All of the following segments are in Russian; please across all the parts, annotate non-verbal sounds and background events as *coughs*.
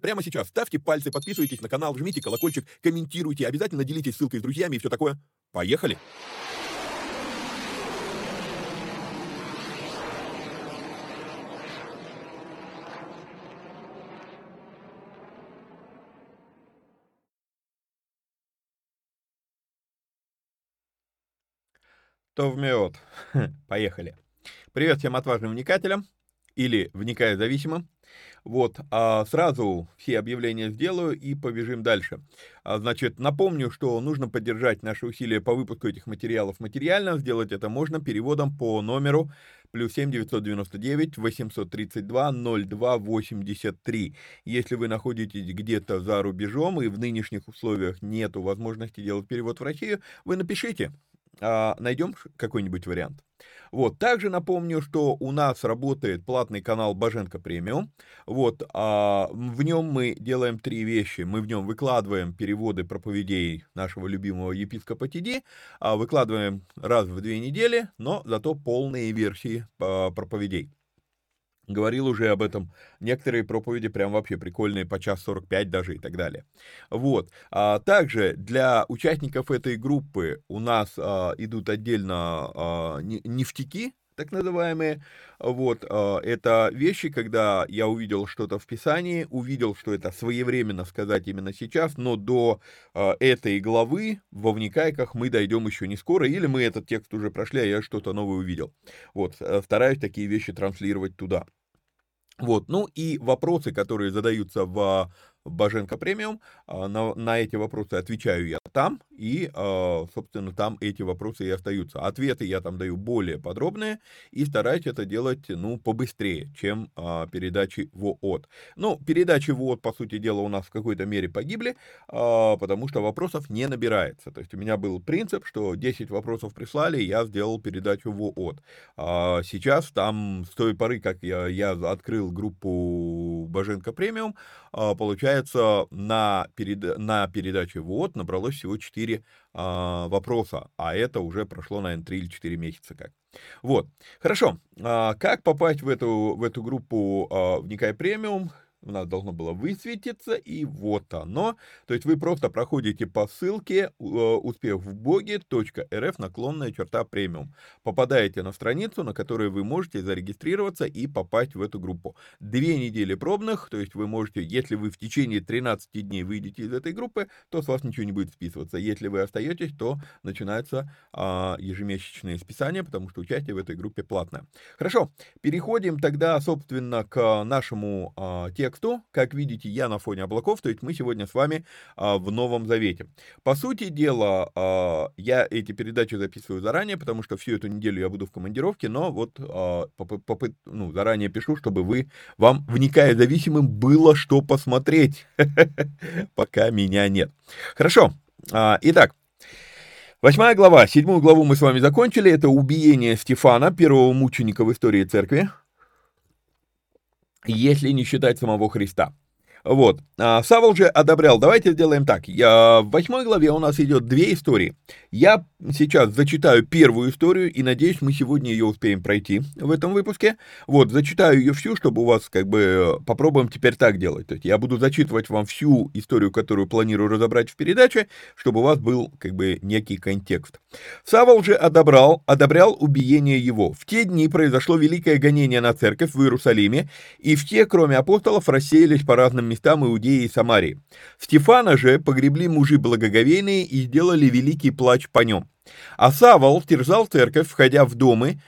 прямо сейчас ставьте пальцы, подписывайтесь на канал, жмите колокольчик, комментируйте, обязательно делитесь ссылкой с друзьями и все такое. Поехали! То в мед. Поехали. Привет всем отважным вникателям или вникая зависимым. Вот, а сразу все объявления сделаю и побежим дальше. А, значит, напомню, что нужно поддержать наши усилия по выпуску этих материалов материально. Сделать это можно переводом по номеру плюс 7 999 832 02 83. Если вы находитесь где-то за рубежом и в нынешних условиях нету возможности делать перевод в Россию, вы напишите, а, найдем какой-нибудь вариант. Вот, также напомню, что у нас работает платный канал Боженко Премиум. Вот, а в нем мы делаем три вещи. Мы в нем выкладываем переводы проповедей нашего любимого епископа Тиди, а выкладываем раз в две недели, но зато полные версии а, проповедей. Говорил уже об этом. Некоторые проповеди прям вообще прикольные, по час 45 даже и так далее. Вот. А также для участников этой группы у нас а, идут отдельно а, нефтяки, так называемые. Вот, а, это вещи, когда я увидел что-то в Писании, увидел, что это своевременно сказать именно сейчас, но до а, этой главы во вникайках мы дойдем еще не скоро, или мы этот текст уже прошли, а я что-то новое увидел. Вот, э, стараюсь такие вещи транслировать туда. Вот, ну и вопросы, которые задаются в Боженко премиум. А, на, на эти вопросы отвечаю я там, и, а, собственно, там эти вопросы и остаются. Ответы я там даю более подробные, и стараюсь это делать, ну, побыстрее, чем а, передачи ВООТ. Ну, передачи ВООТ, по сути дела, у нас в какой-то мере погибли, потому что вопросов не набирается. То есть у меня был принцип, что 10 вопросов прислали, я сделал передачу ВООТ. Сейчас там, с той поры, как я, я открыл группу у Боженко премиум, а, получается, на, перед... на передаче «Вот» набралось всего 4 а, вопроса, а это уже прошло, наверное, 3 или 4 месяца как. Вот, хорошо, а, как попасть в эту, в эту группу «Вникай премиум»? У нас должно было высветиться, и вот оно. То есть вы просто проходите по ссылке э, успехвбоге.рф наклонная черта премиум. Попадаете на страницу, на которой вы можете зарегистрироваться и попасть в эту группу. Две недели пробных, то есть вы можете, если вы в течение 13 дней выйдете из этой группы, то с вас ничего не будет списываться. Если вы остаетесь, то начинается а, ежемесячное списание, потому что участие в этой группе платное. Хорошо, переходим тогда, собственно, к нашему а, тексту тексту. Как видите, я на фоне облаков, то есть мы сегодня с вами а, в Новом Завете. По сути дела, а, я эти передачи записываю заранее, потому что всю эту неделю я буду в командировке, но вот а, попы, ну, заранее пишу, чтобы вы, вам, вникая зависимым, было что посмотреть, *laughs* пока меня нет. Хорошо, а, итак, Восьмая глава, седьмую главу мы с вами закончили, это убиение Стефана, первого мученика в истории церкви если не считать самого Христа. Вот. А, Савол же одобрял. Давайте сделаем так. Я, в восьмой главе у нас идет две истории. Я сейчас зачитаю первую историю, и надеюсь, мы сегодня ее успеем пройти в этом выпуске. Вот, зачитаю ее всю, чтобы у вас, как бы, попробуем теперь так делать. То есть я буду зачитывать вам всю историю, которую планирую разобрать в передаче, чтобы у вас был, как бы, некий контекст. Савол же одобрал, одобрял убиение его. В те дни произошло великое гонение на церковь в Иерусалиме, и в те, кроме апостолов, рассеялись по разным местам Иудеи и Самарии. Стефана же погребли мужи благоговейные и сделали великий плач по нем. А Савол терзал церковь, входя в домы,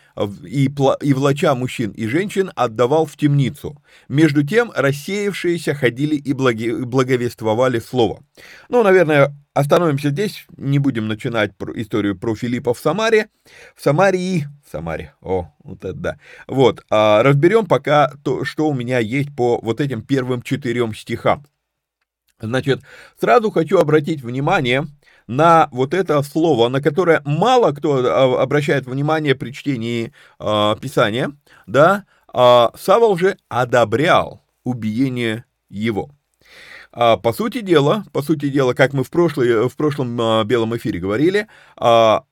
и, и влача мужчин и женщин отдавал в темницу. Между тем рассеявшиеся ходили и благи, благовествовали слово. Ну, наверное, остановимся здесь, не будем начинать про историю про Филиппа в Самаре. В Самарии, в Самаре, о, вот это да. Вот, а разберем пока то, что у меня есть по вот этим первым четырем стихам. Значит, сразу хочу обратить внимание на вот это слово, на которое мало кто а, обращает внимание при чтении э, Писания, да, а Савол же одобрял убиение его. А, по сути дела, по сути дела, как мы в, прошлый, в прошлом а, белом эфире говорили, а,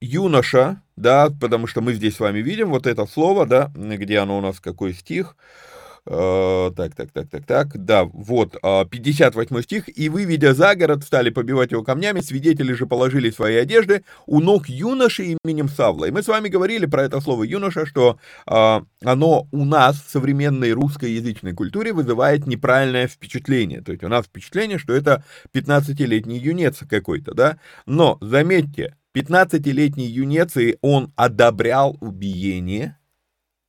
юноша, да, потому что мы здесь с вами видим вот это слово, да, где оно у нас, какой стих, Э, так, так, так, так, так, да, вот, 58 э, стих. «И, вы, видя за город, стали побивать его камнями, свидетели же положили свои одежды у ног юноши именем Савла». И мы с вами говорили про это слово «юноша», что э, оно у нас в современной русскоязычной культуре вызывает неправильное впечатление. То есть у нас впечатление, что это 15-летний юнец какой-то, да? Но, заметьте, 15-летний юнец, и он одобрял убиение –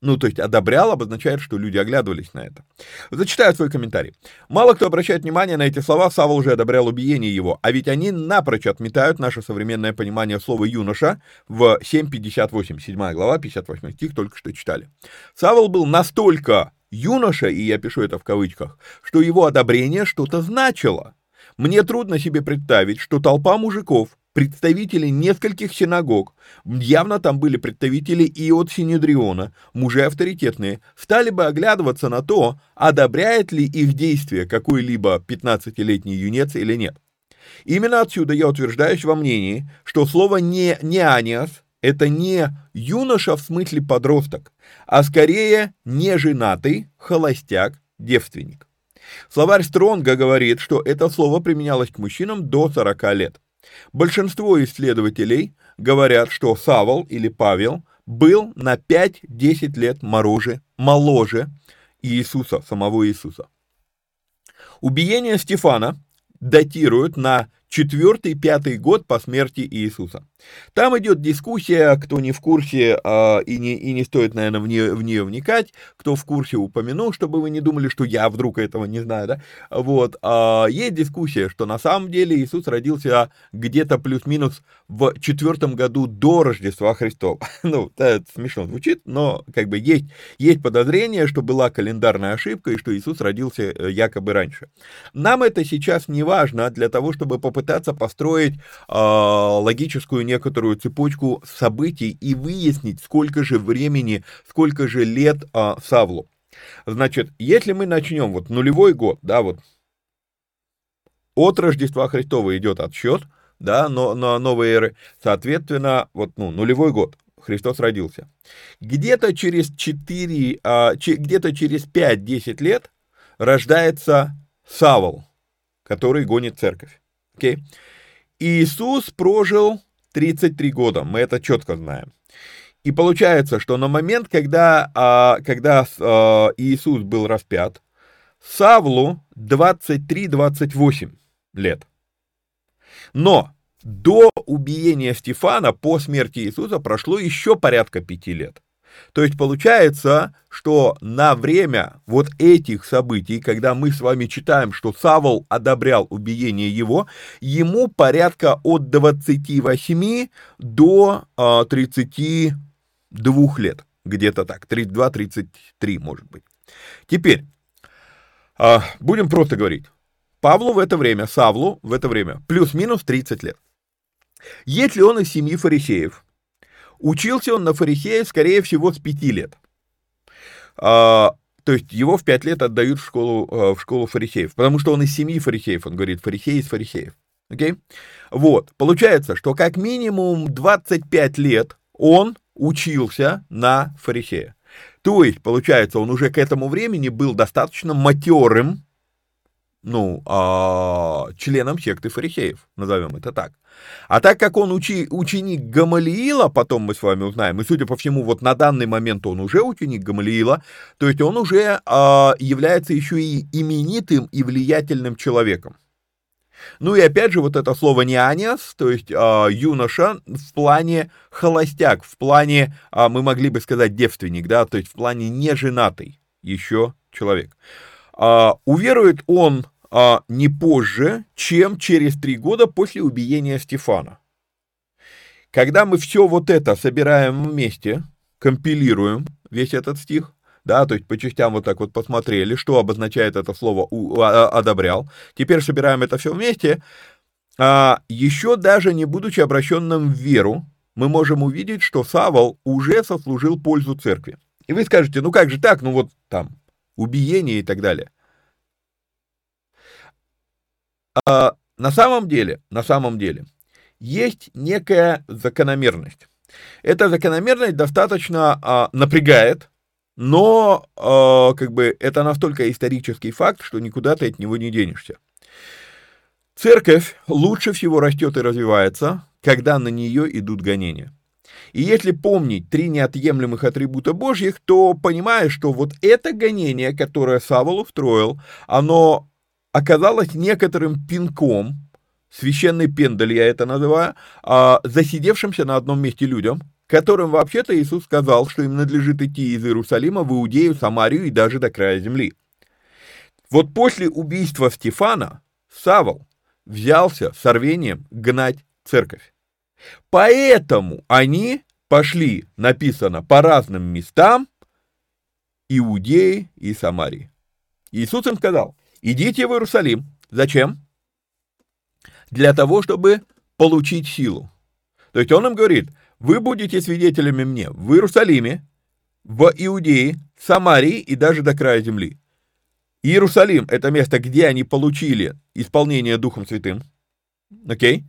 ну, то есть одобрял обозначает, что люди оглядывались на это. Зачитаю свой комментарий. Мало кто обращает внимание на эти слова, Савва уже одобрял убиение его, а ведь они напрочь отметают наше современное понимание слова «юноша» в 7.58, 7 глава, 58 стих, только что читали. Савол был настолько юноша, и я пишу это в кавычках, что его одобрение что-то значило. Мне трудно себе представить, что толпа мужиков, представители нескольких синагог, явно там были представители и от Синедриона, мужи авторитетные, стали бы оглядываться на то, одобряет ли их действие какой-либо 15-летний юнец или нет. Именно отсюда я утверждаюсь во мнении, что слово «не неаниас» — это не юноша в смысле подросток, а скорее неженатый, холостяк, девственник. Словарь Стронга говорит, что это слово применялось к мужчинам до 40 лет. Большинство исследователей говорят, что Савол или Павел был на 5-10 лет моложе, моложе Иисуса, самого Иисуса. Убиение Стефана датируют на четвертый-пятый год по смерти Иисуса. Там идет дискуссия, кто не в курсе э, и, не, и не стоит, наверное, в нее, в нее вникать, кто в курсе упомяну, чтобы вы не думали, что я вдруг этого не знаю, да, вот, э, есть дискуссия, что на самом деле Иисус родился где-то плюс-минус в четвертом году до Рождества Христова. *laughs* ну, это смешно звучит, но как бы есть, есть подозрение, что была календарная ошибка и что Иисус родился э, якобы раньше. Нам это сейчас не важно для того, чтобы попытаться построить э, логическую некоторую цепочку событий и выяснить, сколько же времени, сколько же лет а, Савлу. Значит, если мы начнем вот нулевой год, да, вот от Рождества Христова идет отсчет, да, но, на новой эры, соответственно, вот, ну, нулевой год, Христос родился. Где-то через 4, а, че, где-то через 5-10 лет рождается Савол, который гонит церковь. Okay? Иисус прожил 33 года, мы это четко знаем. И получается, что на момент, когда, а, когда а, Иисус был распят, Савлу 23-28 лет. Но до убиения Стефана по смерти Иисуса прошло еще порядка пяти лет. То есть получается, что на время вот этих событий, когда мы с вами читаем, что Савол одобрял убиение его, ему порядка от 28 до 32 а, лет. Где-то так, 32-33 может быть. Теперь, а, будем просто говорить. Павлу в это время, Савлу в это время, плюс-минус 30 лет. Если он из семьи фарисеев, учился он на фарисея, скорее всего, с 5 лет. А, то есть его в 5 лет отдают в школу, а, в школу фарисеев, потому что он из семьи фарисеев, он говорит, фарисей из фарисеев. Okay? Вот, получается, что как минимум 25 лет он учился на фарисея. То есть, получается, он уже к этому времени был достаточно матерым, ну, а, членом секты фарисеев, назовем это так. А так как он учи, ученик Гамалиила, потом мы с вами узнаем, и судя по всему, вот на данный момент он уже ученик Гамалиила, то есть он уже а, является еще и именитым и влиятельным человеком. Ну и опять же вот это слово «неаниас», то есть э, юноша в плане холостяк, в плане, э, мы могли бы сказать девственник, да, то есть в плане неженатый еще человек. Э, уверует он э, не позже, чем через три года после убиения Стефана. Когда мы все вот это собираем вместе, компилируем весь этот стих, да, то есть по частям вот так вот посмотрели, что обозначает это слово а, «одобрял». Теперь собираем это все вместе. А, еще даже не будучи обращенным в веру, мы можем увидеть, что Савол уже сослужил пользу церкви. И вы скажете, ну как же так, ну вот там, убиение и так далее. А, на самом деле, на самом деле, есть некая закономерность. Эта закономерность достаточно а, напрягает, но э, как бы это настолько исторический факт, что никуда ты от него не денешься. Церковь лучше всего растет и развивается, когда на нее идут гонения. И если помнить три неотъемлемых атрибута Божьих, то понимаешь, что вот это гонение, которое Савол устроил, оно оказалось некоторым пинком, священный пендаль я это называю, а, засидевшимся на одном месте людям, которым вообще-то Иисус сказал, что им надлежит идти из Иерусалима в Иудею, Самарию и даже до края земли. Вот после убийства Стефана Савол взялся с рвением гнать церковь. Поэтому они пошли, написано, по разным местам Иудеи и Самарии. Иисус им сказал, идите в Иерусалим. Зачем? Для того, чтобы получить силу. То есть он им говорит, вы будете свидетелями мне в Иерусалиме, в Иудее, Самарии и даже до края земли. Иерусалим – это место, где они получили исполнение Духом Святым. Окей?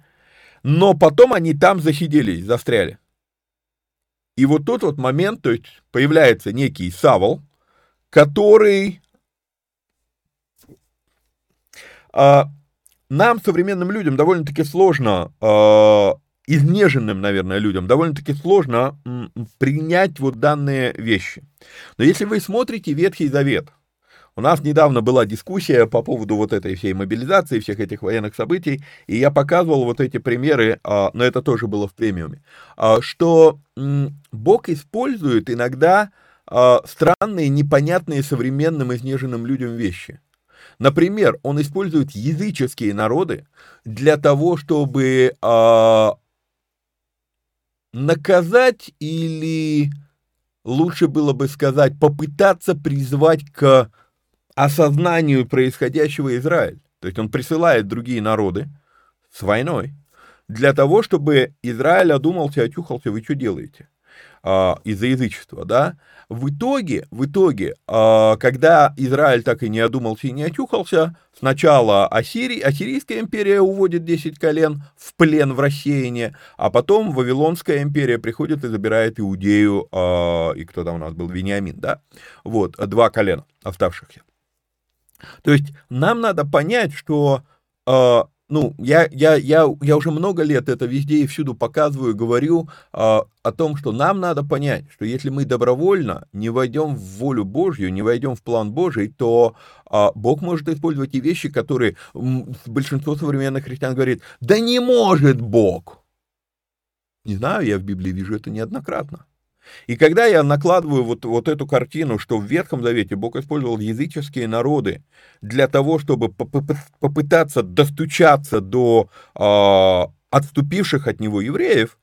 Но потом они там засиделись, застряли. И вот тут вот момент, то есть появляется некий Савол, который а, нам, современным людям, довольно-таки сложно а, изнеженным, наверное, людям довольно-таки сложно принять вот данные вещи. Но если вы смотрите Ветхий Завет, у нас недавно была дискуссия по поводу вот этой всей мобилизации, всех этих военных событий, и я показывал вот эти примеры, а, но это тоже было в премиуме, а, что Бог использует иногда а, странные, непонятные современным изнеженным людям вещи. Например, он использует языческие народы для того, чтобы наказать или, лучше было бы сказать, попытаться призвать к осознанию происходящего Израиль. То есть он присылает другие народы с войной для того, чтобы Израиль одумался, очухался, вы что делаете? Из-за язычества, да, в итоге, в итоге, а, когда Израиль так и не одумался и не очухался, сначала Ассирий, Ассирийская империя уводит 10 колен в плен в рассеяние, а потом Вавилонская империя приходит и забирает Иудею, а, и кто там у нас был, Вениамин, да, вот, два колена оставшихся. То есть нам надо понять, что а, ну, я, я, я, я уже много лет это везде и всюду показываю, говорю э, о том, что нам надо понять, что если мы добровольно не войдем в волю Божью, не войдем в план Божий, то э, Бог может использовать и вещи, которые большинство современных христиан говорит, да не может Бог. Не знаю, я в Библии вижу это неоднократно. И когда я накладываю вот, вот эту картину, что в Ветхом Завете Бог использовал языческие народы для того, чтобы попытаться достучаться до э, отступивших от него евреев,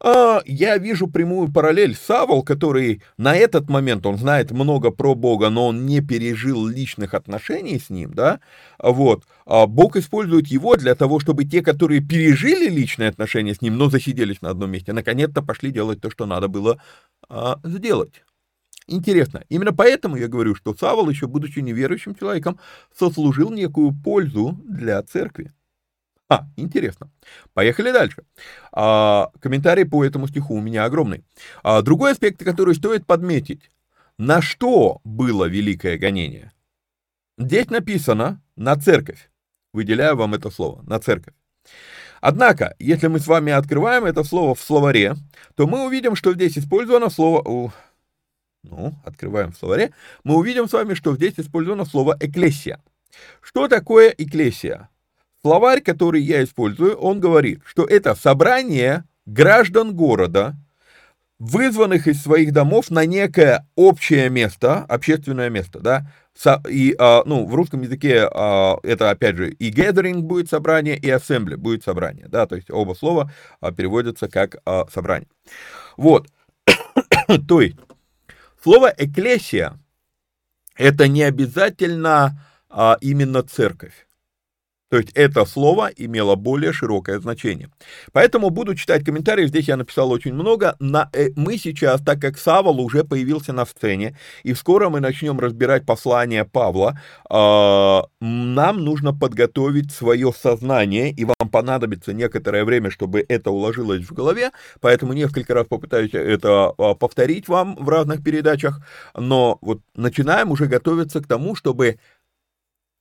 а, я вижу прямую параллель. Савол, который на этот момент, он знает много про Бога, но он не пережил личных отношений с ним, да, вот, а Бог использует его для того, чтобы те, которые пережили личные отношения с ним, но засиделись на одном месте, наконец-то пошли делать то, что надо было а, сделать. Интересно. Именно поэтому я говорю, что Савол, еще будучи неверующим человеком, сослужил некую пользу для церкви. А, интересно. Поехали дальше. А, комментарий по этому стиху у меня огромный. А, другой аспект, который стоит подметить. На что было великое гонение? Здесь написано «на церковь». Выделяю вам это слово «на церковь». Однако, если мы с вами открываем это слово в словаре, то мы увидим, что здесь использовано слово... Ну, открываем в словаре. Мы увидим с вами, что здесь использовано слово «экклесия». Что такое «экклесия»? Словарь, который я использую, он говорит, что это собрание граждан города, вызванных из своих домов на некое общее место, общественное место, да, и, а, ну, в русском языке а, это, опять же, и gathering будет собрание, и assembly будет собрание, да, то есть оба слова а, переводятся как собрание. Вот, *coughs* то есть, слово экклесия это не обязательно именно церковь. То есть это слово имело более широкое значение. Поэтому буду читать комментарии, здесь я написал очень много. На, э, мы сейчас, так как Савол уже появился на сцене, и скоро мы начнем разбирать послание Павла, э, нам нужно подготовить свое сознание, и вам понадобится некоторое время, чтобы это уложилось в голове, поэтому несколько раз попытаюсь это э, повторить вам в разных передачах, но вот начинаем уже готовиться к тому, чтобы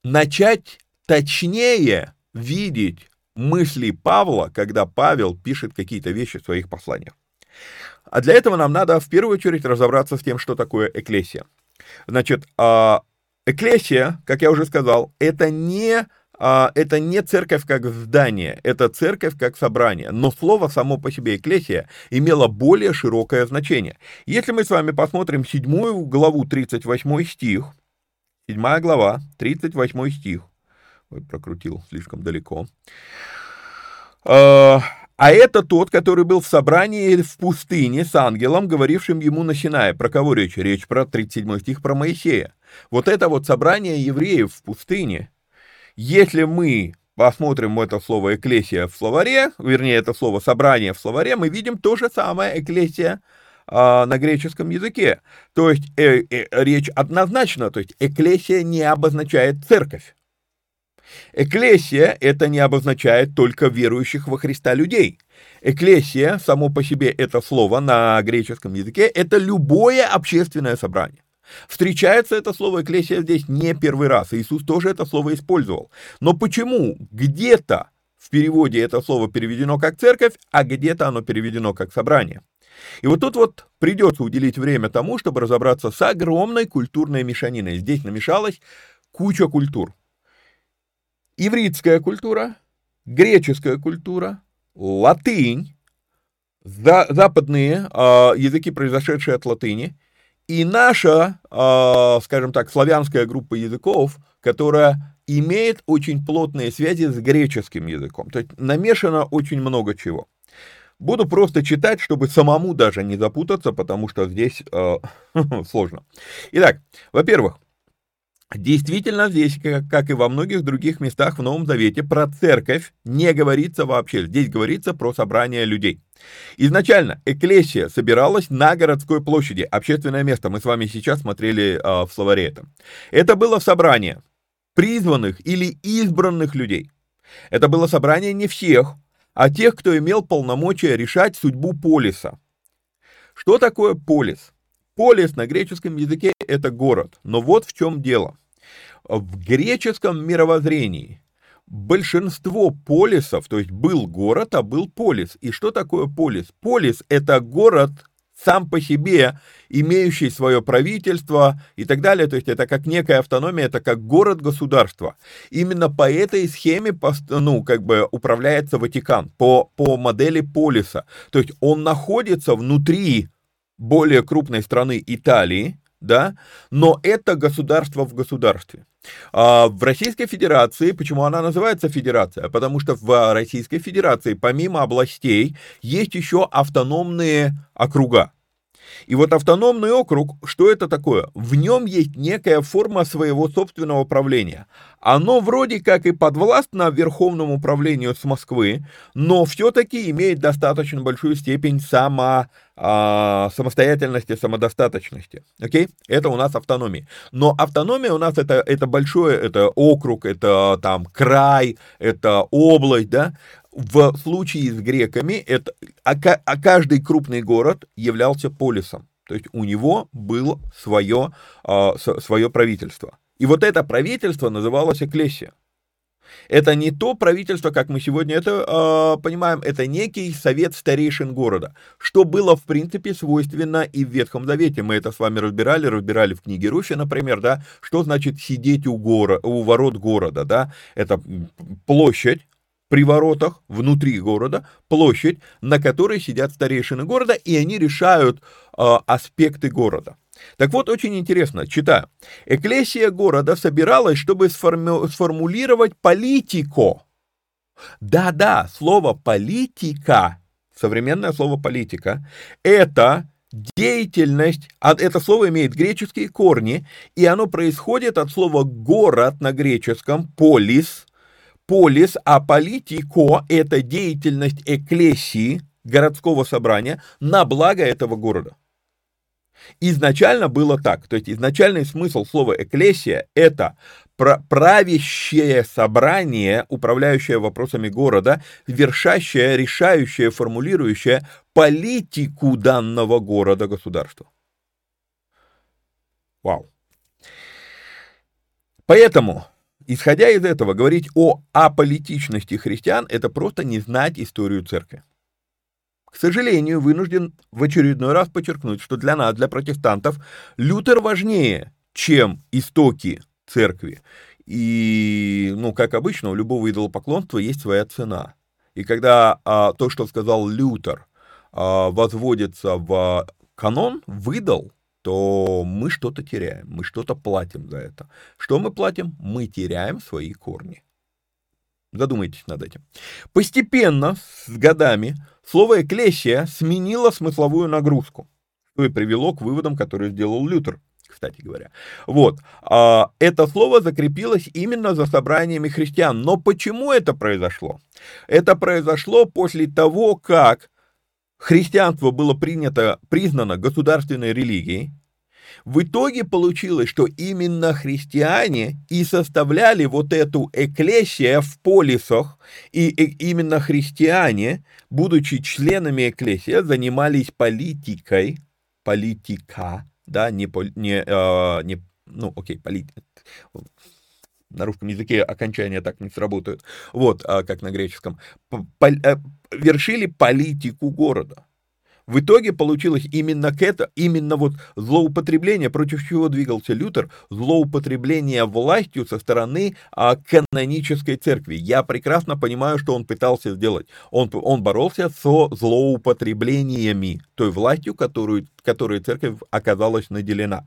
начать точнее видеть мысли Павла, когда Павел пишет какие-то вещи в своих посланиях. А для этого нам надо в первую очередь разобраться с тем, что такое эклесия. Значит, а, эклесия, как я уже сказал, это не, а, это не церковь как здание, это церковь как собрание. Но слово само по себе эклесия имело более широкое значение. Если мы с вами посмотрим 7 главу 38 стих, 7 глава 38 стих, Прокрутил слишком далеко. А, а это тот, который был в собрании в пустыне с ангелом, говорившим ему на Синае. Про кого речь? Речь про 37 стих про Моисея. Вот это вот собрание евреев в пустыне. Если мы посмотрим это слово «экклесия» в словаре, вернее, это слово «собрание» в словаре, мы видим то же самое «экклесия» а, на греческом языке. То есть э, э, речь однозначно, то есть «экклесия» не обозначает церковь. Эклесия это не обозначает только верующих во Христа людей. Эклесия, само по себе это слово на греческом языке, это любое общественное собрание. Встречается это слово «экклесия» здесь не первый раз, Иисус тоже это слово использовал. Но почему где-то в переводе это слово переведено как «церковь», а где-то оно переведено как «собрание»? И вот тут вот придется уделить время тому, чтобы разобраться с огромной культурной мешаниной. Здесь намешалась куча культур ивритская культура, греческая культура, латынь, за, западные э, языки, произошедшие от латыни, и наша, э, скажем так, славянская группа языков, которая имеет очень плотные связи с греческим языком. То есть намешано очень много чего. Буду просто читать, чтобы самому даже не запутаться, потому что здесь э, *laughs* сложно. Итак, во-первых, Действительно, здесь, как и во многих других местах в Новом Завете, про церковь не говорится вообще. Здесь говорится про собрание людей. Изначально эклесия собиралась на городской площади, общественное место. Мы с вами сейчас смотрели э, в словаре это. Это было собрание призванных или избранных людей. Это было собрание не всех, а тех, кто имел полномочия решать судьбу полиса. Что такое полис? Полис на греческом языке – это город. Но вот в чем дело. В греческом мировоззрении большинство полисов, то есть был город, а был полис. И что такое полис? Полис – это город сам по себе, имеющий свое правительство и так далее. То есть это как некая автономия, это как город-государство. Именно по этой схеме ну, как бы управляется Ватикан, по, по модели полиса. То есть он находится внутри более крупной страны Италии, да, но это государство в государстве. А в Российской Федерации, почему она называется Федерация? Потому что в Российской Федерации помимо областей есть еще автономные округа. И вот автономный округ, что это такое? В нем есть некая форма своего собственного правления. Оно вроде как и подвластно Верховному управлению с Москвы, но все-таки имеет достаточно большую степень само, а, самостоятельности, самодостаточности. Окей? Это у нас автономия. Но автономия у нас это, это большое, это округ, это там край, это область, да? В случае с греками это, а, а каждый крупный город являлся полисом. То есть у него было свое, а, свое правительство. И вот это правительство называлось Эклесия. Это не то правительство, как мы сегодня это э, понимаем, это некий совет старейшин города, что было, в принципе, свойственно и в Ветхом Завете. Мы это с вами разбирали, разбирали в книге Руфи, например, да, что значит сидеть у, гора, у ворот города, да, это площадь, при воротах внутри города площадь, на которой сидят старейшины города, и они решают э, аспекты города. Так вот, очень интересно, читаю. Эклесия города собиралась, чтобы сформи- сформулировать политико. Да-да, слово политика, современное слово политика, это деятельность, а это слово имеет греческие корни, и оно происходит от слова город на греческом, полис, Полис, а политико – это деятельность эклесии, городского собрания, на благо этого города. Изначально было так, то есть изначальный смысл слова «эклесия» – это правящее собрание, управляющее вопросами города, вершащее, решающее, формулирующее политику данного города-государства. Вау. Поэтому Исходя из этого, говорить о аполитичности христиан – это просто не знать историю церкви. К сожалению, вынужден в очередной раз подчеркнуть, что для нас, для протестантов, Лютер важнее, чем истоки церкви. И, ну, как обычно, у любого идолопоклонства есть своя цена. И когда а, то, что сказал Лютер, а, возводится в канон, выдал, то мы что-то теряем, мы что-то платим за это. Что мы платим? Мы теряем свои корни. Задумайтесь над этим. Постепенно, с годами, слово «эклесия» сменило смысловую нагрузку, что и привело к выводам, которые сделал Лютер, кстати говоря. Вот. А, это слово закрепилось именно за собраниями христиан. Но почему это произошло? Это произошло после того, как христианство было принято, признано государственной религией, в итоге получилось, что именно христиане и составляли вот эту эклесия в полисах, и именно христиане, будучи членами эклесия, занимались политикой, политика, да, не, не, э, не ну, окей, политика, на русском языке окончания так не сработают, вот, а как на греческом, э, вершили политику города. В итоге получилось именно к это, именно вот злоупотребление, против чего двигался Лютер, злоупотребление властью со стороны а, канонической церкви. Я прекрасно понимаю, что он пытался сделать. Он, он боролся со злоупотреблениями той властью, которую, которой церковь оказалась наделена.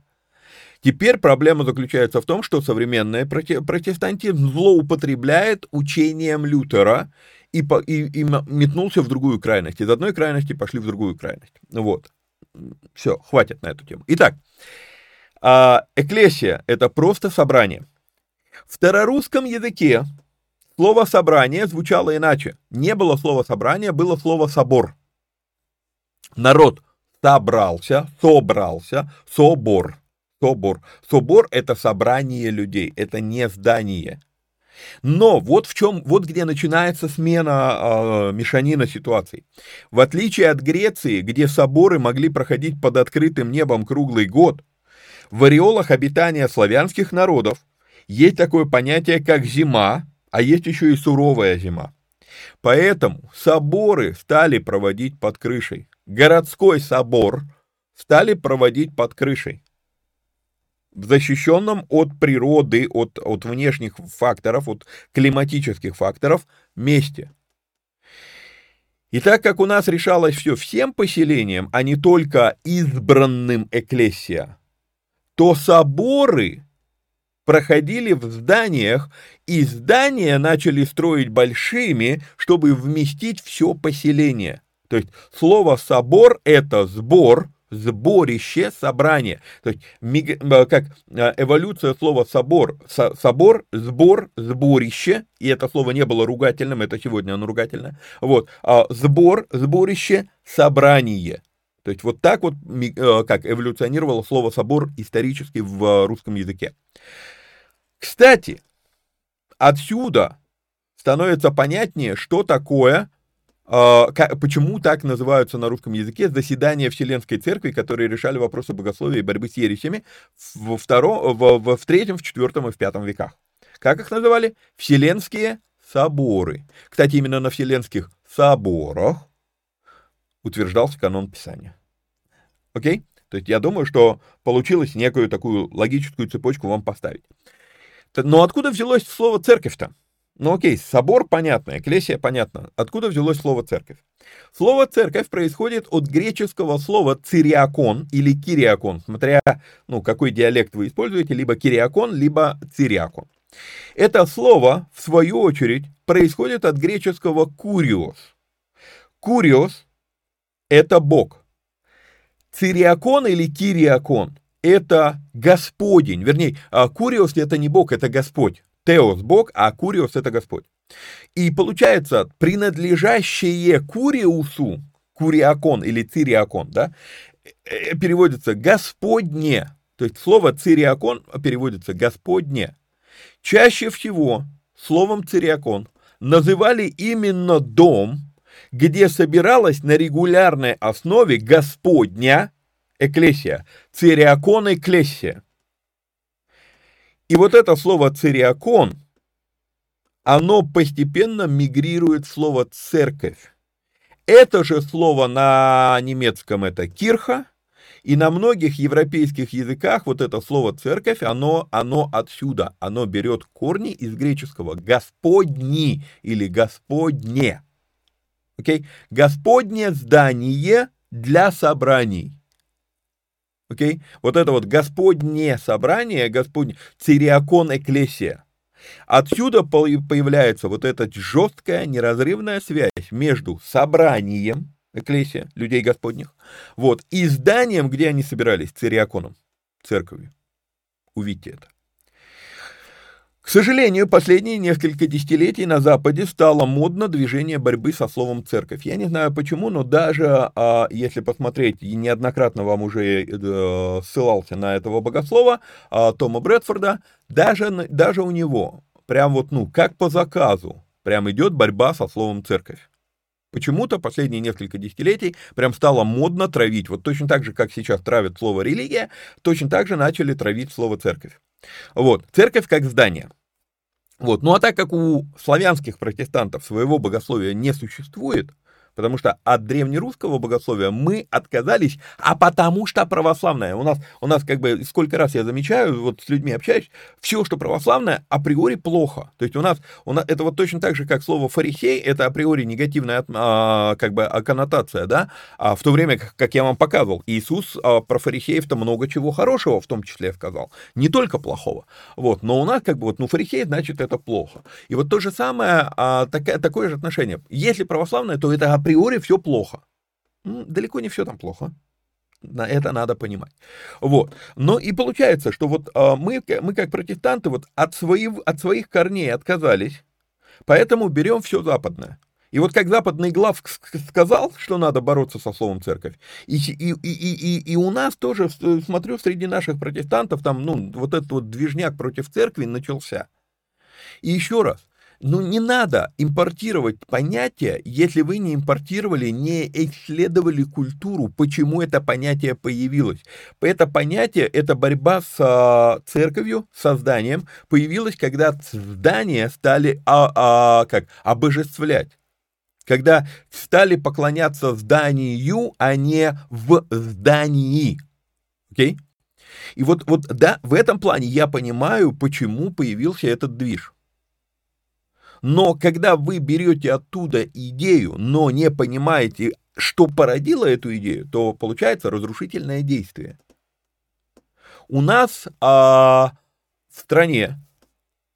Теперь проблема заключается в том, что современный протестантизм злоупотребляет учением Лютера и, по, и, и метнулся в другую крайность. Из одной крайности пошли в другую крайность. Вот. Все, хватит на эту тему. Итак, А эклесия – это просто собрание. В старорусском языке слово «собрание» звучало иначе. Не было слова «собрание», было слово «собор». Народ собрался, собрался, собор, собор. Собор – это собрание людей, это не здание. Но вот в чем, вот где начинается смена э, мешанина ситуаций. В отличие от Греции, где соборы могли проходить под открытым небом круглый год, в ореолах обитания славянских народов есть такое понятие, как зима, а есть еще и суровая зима. Поэтому соборы стали проводить под крышей. Городской собор стали проводить под крышей. Защищенном от природы, от, от внешних факторов, от климатических факторов месте. И так как у нас решалось все всем поселениям, а не только избранным эклесия, то соборы проходили в зданиях, и здания начали строить большими, чтобы вместить все поселение. То есть слово «собор» — это сбор, сборище, собрание. То есть э, как э, эволюция слова «собор», собор, сбор, сборище, и это слово не было ругательным, это сегодня оно ругательное. Вот, а сбор, сборище, собрание. То есть вот так вот, э, как эволюционировало слово «собор» исторически в русском языке. Кстати, отсюда становится понятнее, что такое, почему так называются на русском языке заседания Вселенской Церкви, которые решали вопросы богословия и борьбы с ересями в, втором, в, в, в третьем, в четвертом и в пятом веках. Как их называли? Вселенские соборы. Кстати, именно на Вселенских соборах утверждался канон Писания. Окей? То есть я думаю, что получилось некую такую логическую цепочку вам поставить. Но откуда взялось слово церковь-то? Ну окей, собор понятно, экклесия понятно. Откуда взялось слово церковь? Слово церковь происходит от греческого слова цириакон или кириакон, смотря ну, какой диалект вы используете, либо кириакон, либо цириакон. Это слово, в свою очередь, происходит от греческого куриос. Куриос – это Бог. Цириакон или кириакон это Господень, вернее, а, Куриос это не Бог, это Господь. Теос Бог, а Куриос это Господь. И получается, принадлежащее Куриусу, Куриакон или Цириакон, да, э, переводится Господне. То есть слово Цириакон переводится Господне. Чаще всего словом Цириакон называли именно дом, где собиралась на регулярной основе Господня, эклесия, цириакон эклесия. И вот это слово цириакон, оно постепенно мигрирует в слово церковь. Это же слово на немецком это кирха, и на многих европейских языках вот это слово церковь, оно, оно отсюда, оно берет корни из греческого господни или господне. Okay? Господне здание для собраний. Окей? Okay? Вот это вот Господне собрание, Господне, Цириакон Экклесия. Отсюда появляется вот эта жесткая, неразрывная связь между собранием, Экклесия, людей Господних, вот, и зданием, где они собирались, Цириаконом, церковью. Увидите это. К сожалению, последние несколько десятилетий на Западе стало модно движение борьбы со словом «церковь». Я не знаю почему, но даже а, если посмотреть, и неоднократно вам уже э, ссылался на этого богослова, а, Тома Брэдфорда, даже, даже у него, прям вот, ну, как по заказу, прям идет борьба со словом «церковь». Почему-то последние несколько десятилетий прям стало модно травить. Вот точно так же, как сейчас травят слово «религия», точно так же начали травить слово «церковь». Вот, церковь как здание. Вот, ну а так как у славянских протестантов своего богословия не существует, потому что от древнерусского богословия мы отказались, а потому что православное. У нас, у нас как бы, сколько раз я замечаю, вот с людьми общаюсь, все, что православное, априори плохо. То есть у нас, у нас это вот точно так же, как слово фарисей, это априори негативная а, как бы коннотация, да, а в то время, как я вам показывал, Иисус а, про фарисеев-то много чего хорошего в том числе сказал, не только плохого. Вот, но у нас как бы вот, ну, фарисей, значит, это плохо. И вот то же самое, а, такое, такое же отношение. Если православное, то это априори все плохо. Далеко не все там плохо. это надо понимать. Вот. Но и получается, что вот а, мы, мы как протестанты вот от, своих, от своих корней отказались, поэтому берем все западное. И вот как западный глав сказал, что надо бороться со словом церковь, и, и, и, и, и у нас тоже, смотрю, среди наших протестантов, там, ну, вот этот вот движняк против церкви начался. И еще раз, ну, не надо импортировать понятия, если вы не импортировали, не исследовали культуру, почему это понятие появилось. Это понятие, это борьба с а, церковью, созданием, появилось, когда здания стали а, а, как, обожествлять когда стали поклоняться зданию, а не в здании. Окей? Okay? И вот, вот, да, в этом плане я понимаю, почему появился этот движ. Но когда вы берете оттуда идею, но не понимаете, что породило эту идею, то получается разрушительное действие. У нас а, в стране,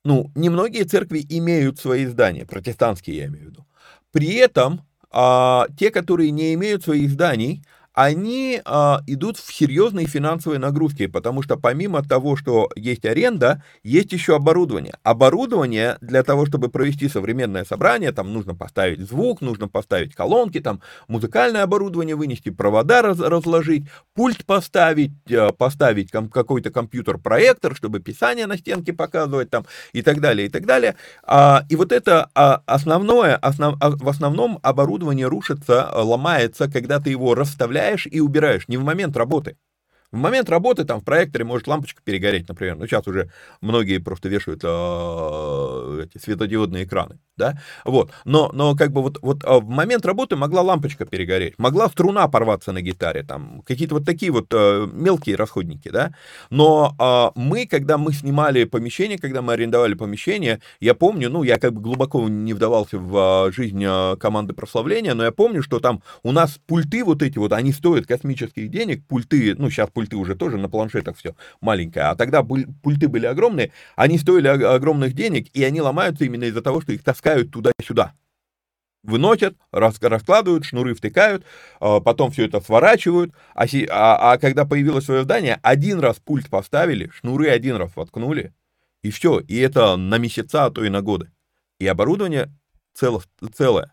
ну, немногие церкви имеют свои здания, протестантские я имею в виду. При этом а, те, которые не имеют своих зданий, они а, идут в серьезные финансовые нагрузки, потому что помимо того, что есть аренда, есть еще оборудование. Оборудование для того, чтобы провести современное собрание, там нужно поставить звук, нужно поставить колонки, там музыкальное оборудование вынести, провода раз, разложить, пульт поставить, а, поставить ком, какой-то компьютер-проектор, чтобы писание на стенке показывать там и так далее, и так далее. А, и вот это а, основное, основ, а, в основном оборудование рушится, ломается, когда ты его расставляешь вставляешь и убираешь, не в момент работы. В момент работы там в проекторе может лампочка перегореть, например. Ну, сейчас уже многие просто вешают э, эти светодиодные экраны, да, вот. Но, но как бы вот, вот а, в момент работы могла лампочка перегореть, могла струна порваться на гитаре, там, какие-то вот такие вот э, мелкие расходники, да. Но э, мы, когда мы снимали помещение, когда мы арендовали помещение, я помню, ну, я как бы глубоко не вдавался в жизнь команды прославления, но я помню, что там у нас пульты вот эти вот, они стоят космических денег, пульты, ну, сейчас пульты пульты уже тоже на планшетах все маленькое, а тогда пульты были огромные, они стоили огромных денег, и они ломаются именно из-за того, что их таскают туда-сюда. Выносят, раскладывают, шнуры втыкают, а, потом все это сворачивают, а, а, а когда появилось свое здание, один раз пульт поставили, шнуры один раз воткнули, и все, и это на месяца, а то и на годы. И оборудование цело, целое.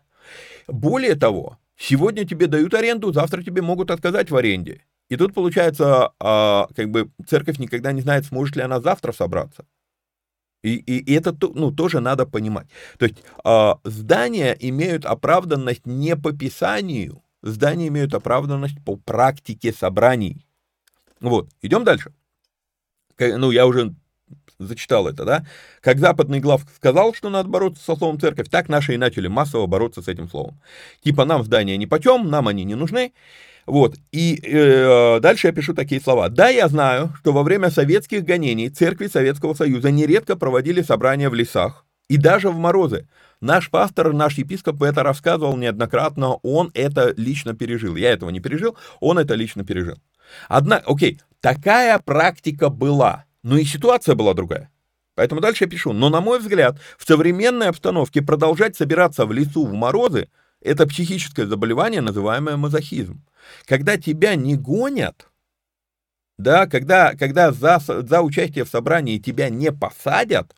Более того, сегодня тебе дают аренду, завтра тебе могут отказать в аренде. И тут, получается, а, как бы церковь никогда не знает, сможет ли она завтра собраться. И, и, и это ну, тоже надо понимать. То есть э, здания имеют оправданность не по Писанию, здания имеют оправданность по практике собраний. Вот, идем дальше. Ну, я уже зачитал это, да? Как западный глав сказал, что надо бороться со словом церковь, так наши и начали массово бороться с этим словом. Типа нам здания не почем, нам они не нужны. Вот, и э, дальше я пишу такие слова. Да, я знаю, что во время советских гонений церкви Советского Союза нередко проводили собрания в лесах и даже в морозы. Наш пастор, наш епископ это рассказывал неоднократно, он это лично пережил. Я этого не пережил, он это лично пережил. Однако, окей, такая практика была, но и ситуация была другая. Поэтому дальше я пишу. Но, на мой взгляд, в современной обстановке продолжать собираться в лесу в морозы – это психическое заболевание, называемое мазохизм. Когда тебя не гонят, да, когда, когда за, за участие в собрании тебя не посадят,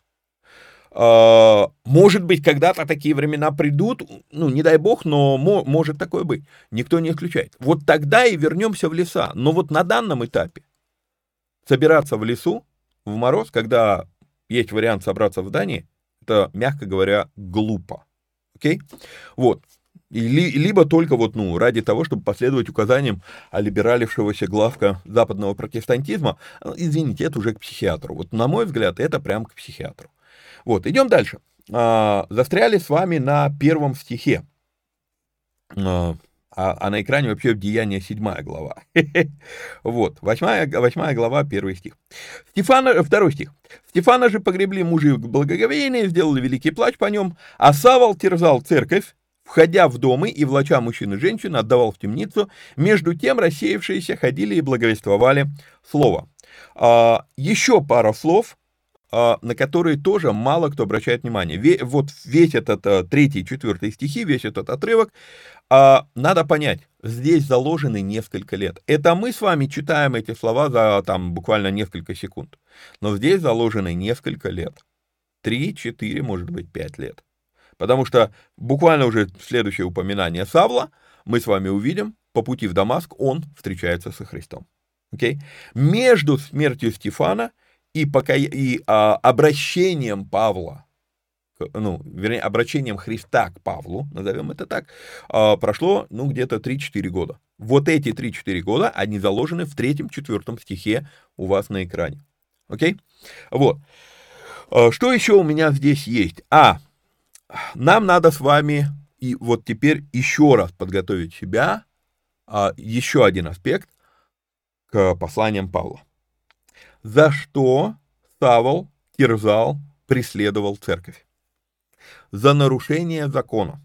э, может быть, когда-то такие времена придут, ну, не дай бог, но мо, может такое быть, никто не исключает. Вот тогда и вернемся в леса. Но вот на данном этапе собираться в лесу в мороз, когда есть вариант собраться в здании, это, мягко говоря, глупо. Окей? Вот. Или, либо только вот, ну, ради того, чтобы последовать указаниям олибералившегося главка западного протестантизма, э, извините, это уже к психиатру. Вот, на мой взгляд, это прям к психиатру. Вот, идем дальше. А, застряли с вами на первом стихе. А, а, а на экране вообще Деяние седьмая глава. *laughs* вот, восьмая, восьмая глава, первый стих. Стефана, второй стих. Стефана же погребли мужи благоговения, сделали великий плач по нем, а Савол терзал церковь, Входя в дома и влача мужчин и женщин, отдавал в темницу. Между тем рассеявшиеся ходили и благовествовали слово. А, еще пара слов а, на которые тоже мало кто обращает внимание. Вот весь этот а, третий четвертый стихи, весь этот отрывок, а, надо понять, здесь заложены несколько лет. Это мы с вами читаем эти слова за там буквально несколько секунд. Но здесь заложены несколько лет. Три, четыре, может быть, пять лет. Потому что буквально уже следующее упоминание Савла мы с вами увидим, по пути в Дамаск он встречается со Христом. Okay? Между смертью Стефана и, пока, и а, обращением Павла, ну, вернее, обращением Христа к Павлу, назовем это так, а, прошло, ну, где-то 3-4 года. Вот эти 3-4 года, они заложены в третьем-четвертом стихе у вас на экране. Окей? Okay? Вот. А, что еще у меня здесь есть? А, нам надо с вами и вот теперь еще раз подготовить себя, а, еще один аспект к посланиям Павла. За что Савол терзал, преследовал церковь? За нарушение закона.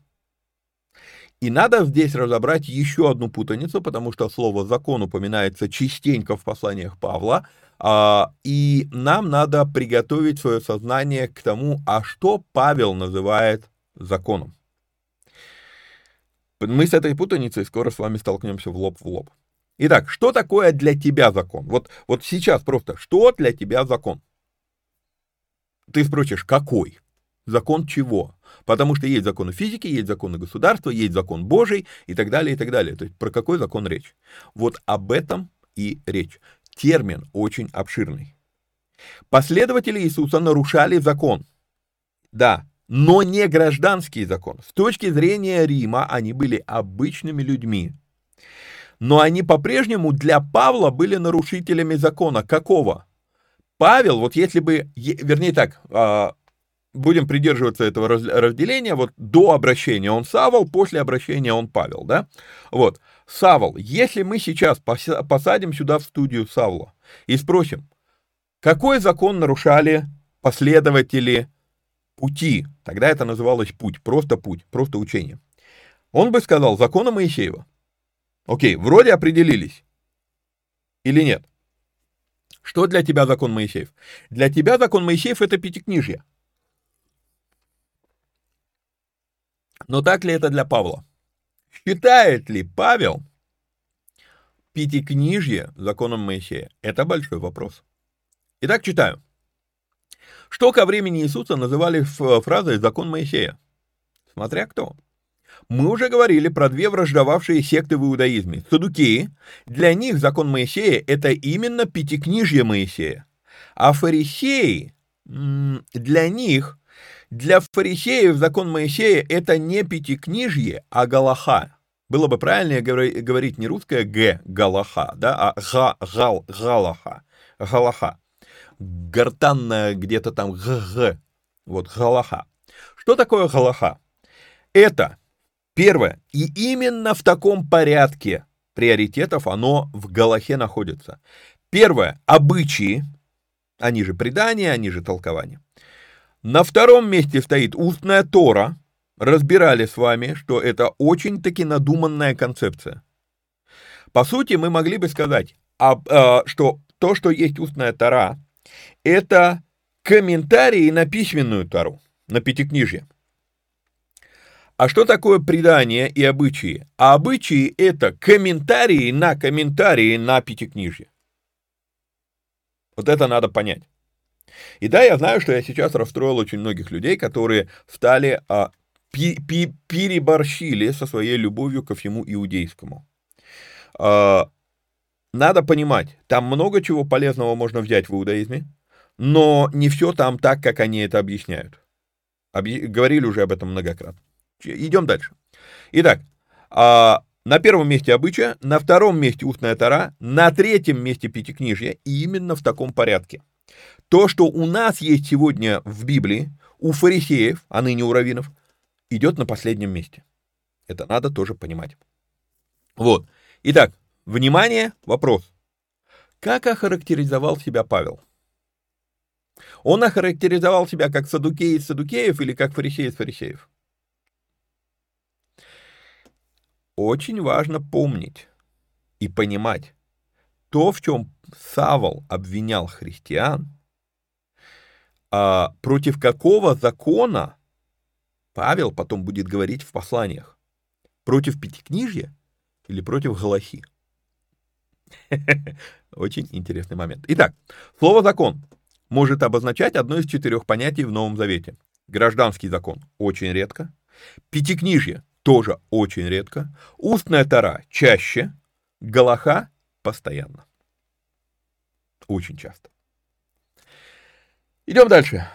И надо здесь разобрать еще одну путаницу, потому что слово «закон» упоминается частенько в посланиях Павла, и нам надо приготовить свое сознание к тому, а что Павел называет законом. Мы с этой путаницей скоро с вами столкнемся в лоб в лоб. Итак, что такое для тебя закон? Вот, вот сейчас просто, что для тебя закон? Ты спросишь, какой? Закон чего? Потому что есть законы физики, есть законы государства, есть закон Божий и так далее, и так далее. То есть про какой закон речь? Вот об этом и речь. Термин очень обширный. Последователи Иисуса нарушали закон. Да, но не гражданский закон. С точки зрения Рима они были обычными людьми. Но они по-прежнему для Павла были нарушителями закона. Какого? Павел, вот если бы, вернее так, а, будем придерживаться этого разделения, вот до обращения он Савол, после обращения он Павел, да? Вот, Савол, если мы сейчас посадим сюда в студию Савла и спросим, какой закон нарушали последователи пути, тогда это называлось путь, просто путь, просто учение. Он бы сказал закона Моисеева. Окей, вроде определились. Или нет? Что для тебя закон Моисеев? Для тебя закон Моисеев это пятикнижье. Но так ли это для Павла? Считает ли Павел пятикнижье законом Моисея? Это большой вопрос. Итак, читаю что ко времени Иисуса называли фразой «закон Моисея». Смотря кто. Мы уже говорили про две враждовавшие секты в иудаизме. Садукеи, для них закон Моисея – это именно пятикнижье Моисея. А фарисеи, для них, для фарисеев закон Моисея – это не пятикнижье, а галаха. Было бы правильнее говорить не русское «г» – галаха, да, а «га» – гал, галаха, галаха гортанная где-то там г, вот галаха. Что такое галаха? Это первое, и именно в таком порядке приоритетов оно в галахе находится. Первое, обычаи, они же предания, они же толкования. На втором месте стоит устная Тора. Разбирали с вами, что это очень-таки надуманная концепция. По сути, мы могли бы сказать, а, что то, что есть устная Тора, это комментарии на письменную тару, на пятикнижье. А что такое предание и обычаи? А обычаи – это комментарии на комментарии на пятикнижье. Вот это надо понять. И да, я знаю, что я сейчас расстроил очень многих людей, которые стали а, пи, пи, переборщили со своей любовью ко всему иудейскому. А, надо понимать, там много чего полезного можно взять в иудаизме, но не все там так, как они это объясняют. Объ... Говорили уже об этом многократно. Идем дальше. Итак, а, на первом месте обычая, на втором месте устная тара, на третьем месте пятикнижье, и именно в таком порядке. То, что у нас есть сегодня в Библии, у фарисеев, а ныне у раввинов, идет на последнем месте. Это надо тоже понимать. Вот. Итак, внимание, вопрос. Как охарактеризовал себя Павел? Он охарактеризовал себя как садукей из садукеев или как фарисей из фарисеев. Очень важно помнить и понимать, то, в чем Савол обвинял христиан, а, против какого закона Павел потом будет говорить в посланиях? Против Пятикнижья или против Галахи? *laughs* Очень интересный момент. Итак, слово «закон» может обозначать одно из четырех понятий в Новом Завете. Гражданский закон очень редко, пятикнижье тоже очень редко, устная тара чаще, галаха постоянно. Очень часто. Идем дальше.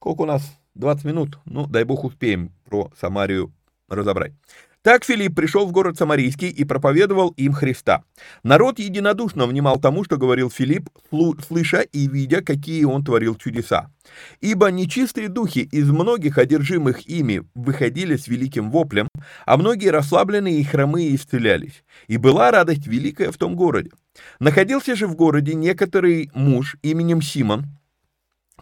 Сколько у нас? 20 минут. Ну, дай бог успеем про Самарию разобрать. Так Филипп пришел в город Самарийский и проповедовал им Христа. Народ единодушно внимал тому, что говорил Филипп, слыша и видя, какие он творил чудеса. Ибо нечистые духи из многих одержимых ими выходили с великим воплем, а многие расслабленные и хромые исцелялись. И была радость великая в том городе. Находился же в городе некоторый муж именем Симон,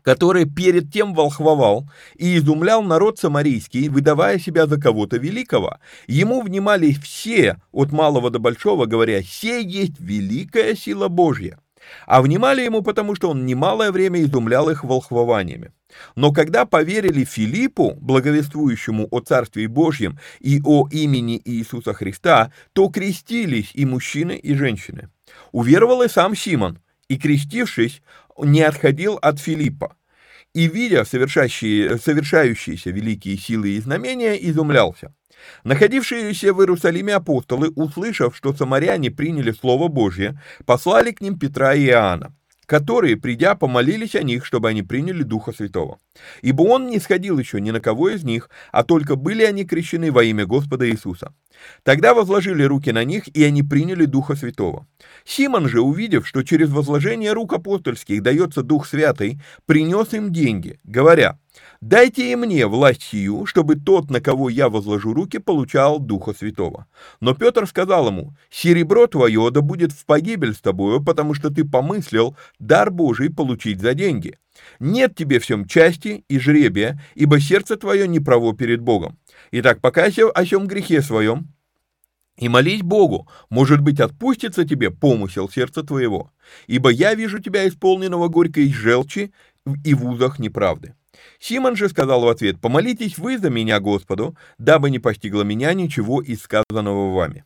который перед тем волхвовал и изумлял народ самарийский, выдавая себя за кого-то великого. Ему внимали все, от малого до большого, говоря, «Сей есть великая сила Божья». А внимали ему, потому что он немалое время изумлял их волхвованиями. Но когда поверили Филиппу, благовествующему о Царстве Божьем и о имени Иисуса Христа, то крестились и мужчины, и женщины. Уверовал и сам Симон, и, крестившись, не отходил от Филиппа и, видя совершающие, совершающиеся великие силы и знамения, изумлялся. Находившиеся в Иерусалиме апостолы, услышав, что самаряне приняли Слово Божье, послали к ним Петра и Иоанна которые, придя, помолились о них, чтобы они приняли Духа Святого. Ибо он не сходил еще ни на кого из них, а только были они крещены во имя Господа Иисуса. Тогда возложили руки на них, и они приняли Духа Святого. Симон же, увидев, что через возложение рук апостольских дается Дух Святый, принес им деньги, говоря, Дайте и мне власть сию, чтобы тот, на кого я возложу руки, получал Духа Святого. Но Петр сказал ему, серебро твое да будет в погибель с тобою, потому что ты помыслил дар Божий получить за деньги. Нет тебе всем части и жребия, ибо сердце твое не право перед Богом. Итак, покайся о сем грехе своем, и молись Богу, может быть, отпустится тебе помысел сердца твоего, ибо я вижу тебя исполненного горькой желчи и в узах неправды. Симон же сказал в ответ, «Помолитесь вы за меня Господу, дабы не постигло меня ничего из сказанного вами».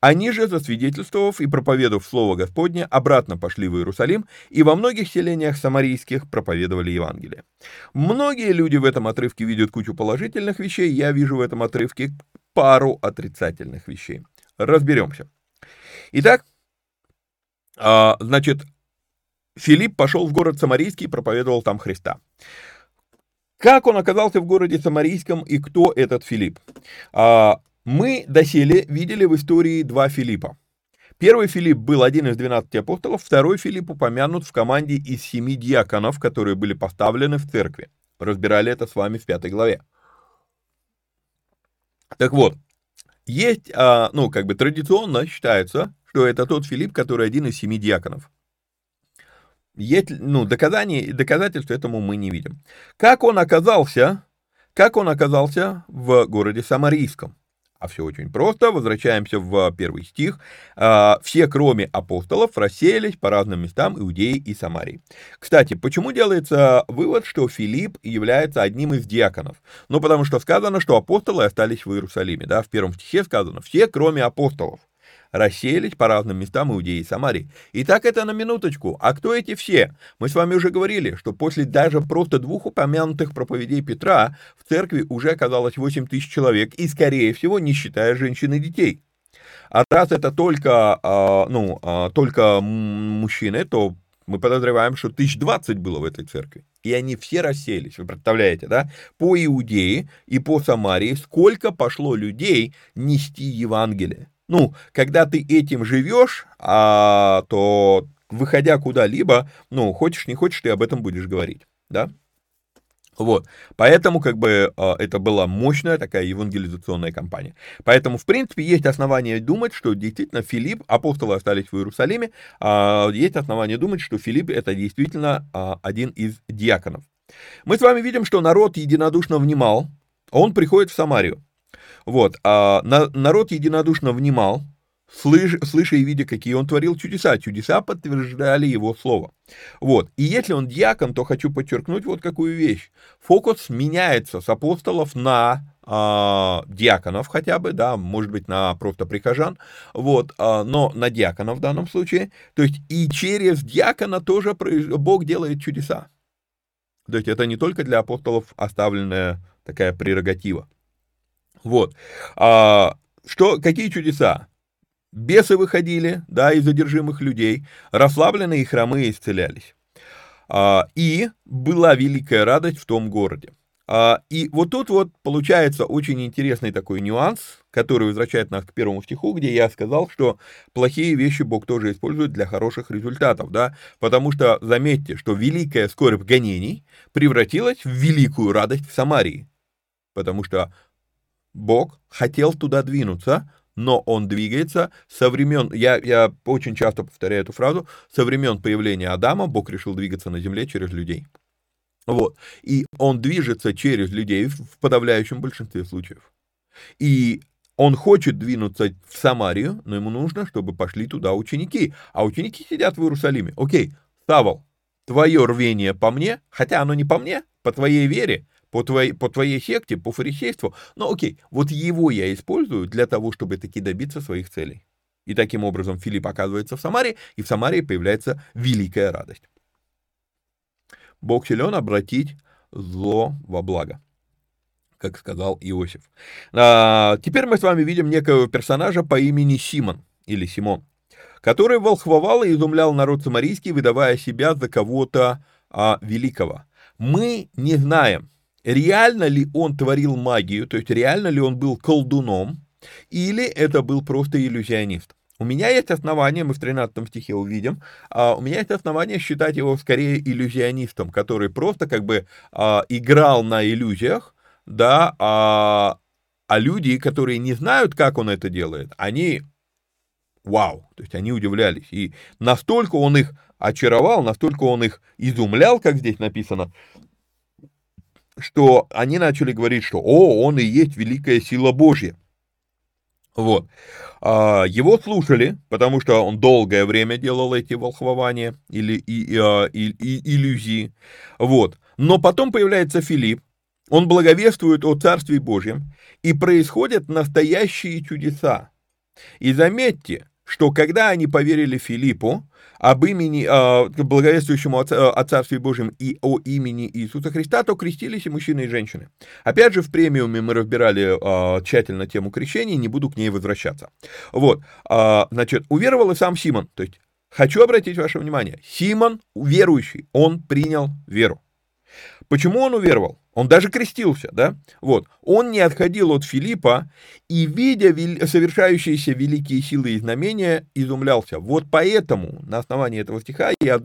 Они же, засвидетельствовав и проповедовав Слово Господне, обратно пошли в Иерусалим и во многих селениях самарийских проповедовали Евангелие. Многие люди в этом отрывке видят кучу положительных вещей, я вижу в этом отрывке пару отрицательных вещей. Разберемся. Итак, а, значит, Филипп пошел в город Самарийский и проповедовал там Христа. Как он оказался в городе Самарийском и кто этот Филипп? А, мы доселе видели в истории два Филиппа. Первый Филипп был один из 12 апостолов, второй Филипп упомянут в команде из семи диаконов, которые были поставлены в церкви. Разбирали это с вами в пятой главе. Так вот, есть, а, ну, как бы традиционно считается, что это тот Филипп, который один из семи диаконов. Есть, ну, доказаний, доказательств этому мы не видим. Как он оказался, как он оказался в городе Самарийском? А все очень просто. Возвращаемся в первый стих. А, все, кроме апостолов, рассеялись по разным местам Иудеи и Самарии. Кстати, почему делается вывод, что Филипп является одним из диаконов? Ну, потому что сказано, что апостолы остались в Иерусалиме. Да? В первом стихе сказано, все, кроме апостолов рассеялись по разным местам Иудеи и Самарии. И так это на минуточку. А кто эти все? Мы с вами уже говорили, что после даже просто двух упомянутых проповедей Петра в церкви уже оказалось 8 тысяч человек, и, скорее всего, не считая женщин и детей. А раз это только, а, ну, а, только мужчины, то мы подозреваем, что тысяч двадцать было в этой церкви. И они все расселись, вы представляете, да? По Иудее и по Самарии сколько пошло людей нести Евангелие. Ну, когда ты этим живешь, а, то выходя куда-либо, ну, хочешь, не хочешь, ты об этом будешь говорить, да? Вот, поэтому как бы а, это была мощная такая евангелизационная кампания. Поэтому, в принципе, есть основания думать, что действительно Филипп, апостолы остались в Иерусалиме, а, есть основания думать, что Филипп это действительно а, один из диаконов. Мы с вами видим, что народ единодушно внимал, он приходит в Самарию. Вот, а народ единодушно внимал, слыша, слыша и видя, какие он творил чудеса. Чудеса подтверждали его слово. Вот. И если он диакон, то хочу подчеркнуть вот какую вещь. Фокус меняется с апостолов на а, диаконов хотя бы, да, может быть, на просто прихожан, вот, а, но на диакона в данном случае. То есть и через диакона тоже Бог делает чудеса. То есть это не только для апостолов оставленная такая прерогатива. Вот. А, что, какие чудеса? Бесы выходили, да, из задержимых людей, расслабленные и хромые исцелялись. А, и была великая радость в том городе. А, и вот тут вот получается очень интересный такой нюанс, который возвращает нас к первому стиху, где я сказал, что плохие вещи Бог тоже использует для хороших результатов, да, потому что заметьте, что великая скорбь гонений превратилась в великую радость в Самарии, потому что Бог хотел туда двинуться, но он двигается со времен, я, я очень часто повторяю эту фразу, со времен появления Адама Бог решил двигаться на земле через людей. Вот. И он движется через людей в подавляющем большинстве случаев. И он хочет двинуться в Самарию, но ему нужно, чтобы пошли туда ученики. А ученики сидят в Иерусалиме. Окей, Савол, твое рвение по мне, хотя оно не по мне, по твоей вере, по твоей, по твоей секте, по фарисейству, но окей, вот его я использую для того, чтобы таки добиться своих целей. И таким образом Филипп оказывается в Самаре, и в Самаре появляется великая радость. Бог силен обратить зло во благо, как сказал Иосиф. А, теперь мы с вами видим некого персонажа по имени Симон, или Симон, который волхвовал и изумлял народ самарийский, выдавая себя за кого-то а, великого. Мы не знаем, реально ли он творил магию, то есть реально ли он был колдуном, или это был просто иллюзионист. У меня есть основания, мы в 13 стихе увидим, а у меня есть основания считать его скорее иллюзионистом, который просто как бы а, играл на иллюзиях, да, а, а люди, которые не знают, как он это делает, они, вау, то есть они удивлялись. И настолько он их очаровал, настолько он их изумлял, как здесь написано, что они начали говорить, что «О, он и есть великая сила Божья». Вот. А, его слушали, потому что он долгое время делал эти волхвования или и, а, и, и, иллюзии. Вот. Но потом появляется Филипп, он благовествует о Царстве Божьем, и происходят настоящие чудеса. И заметьте, что когда они поверили Филиппу, об имени, э, благовествующему о, о Царстве Божьем и о имени Иисуса Христа, то крестились и мужчины, и женщины. Опять же, в премиуме мы разбирали э, тщательно тему крещения, не буду к ней возвращаться. Вот, э, значит, уверовал и сам Симон, то есть Хочу обратить ваше внимание, Симон верующий, он принял веру. Почему он уверовал? Он даже крестился, да? Вот. Он не отходил от Филиппа и, видя совершающиеся великие силы и знамения, изумлялся. Вот поэтому, на основании этого стиха, я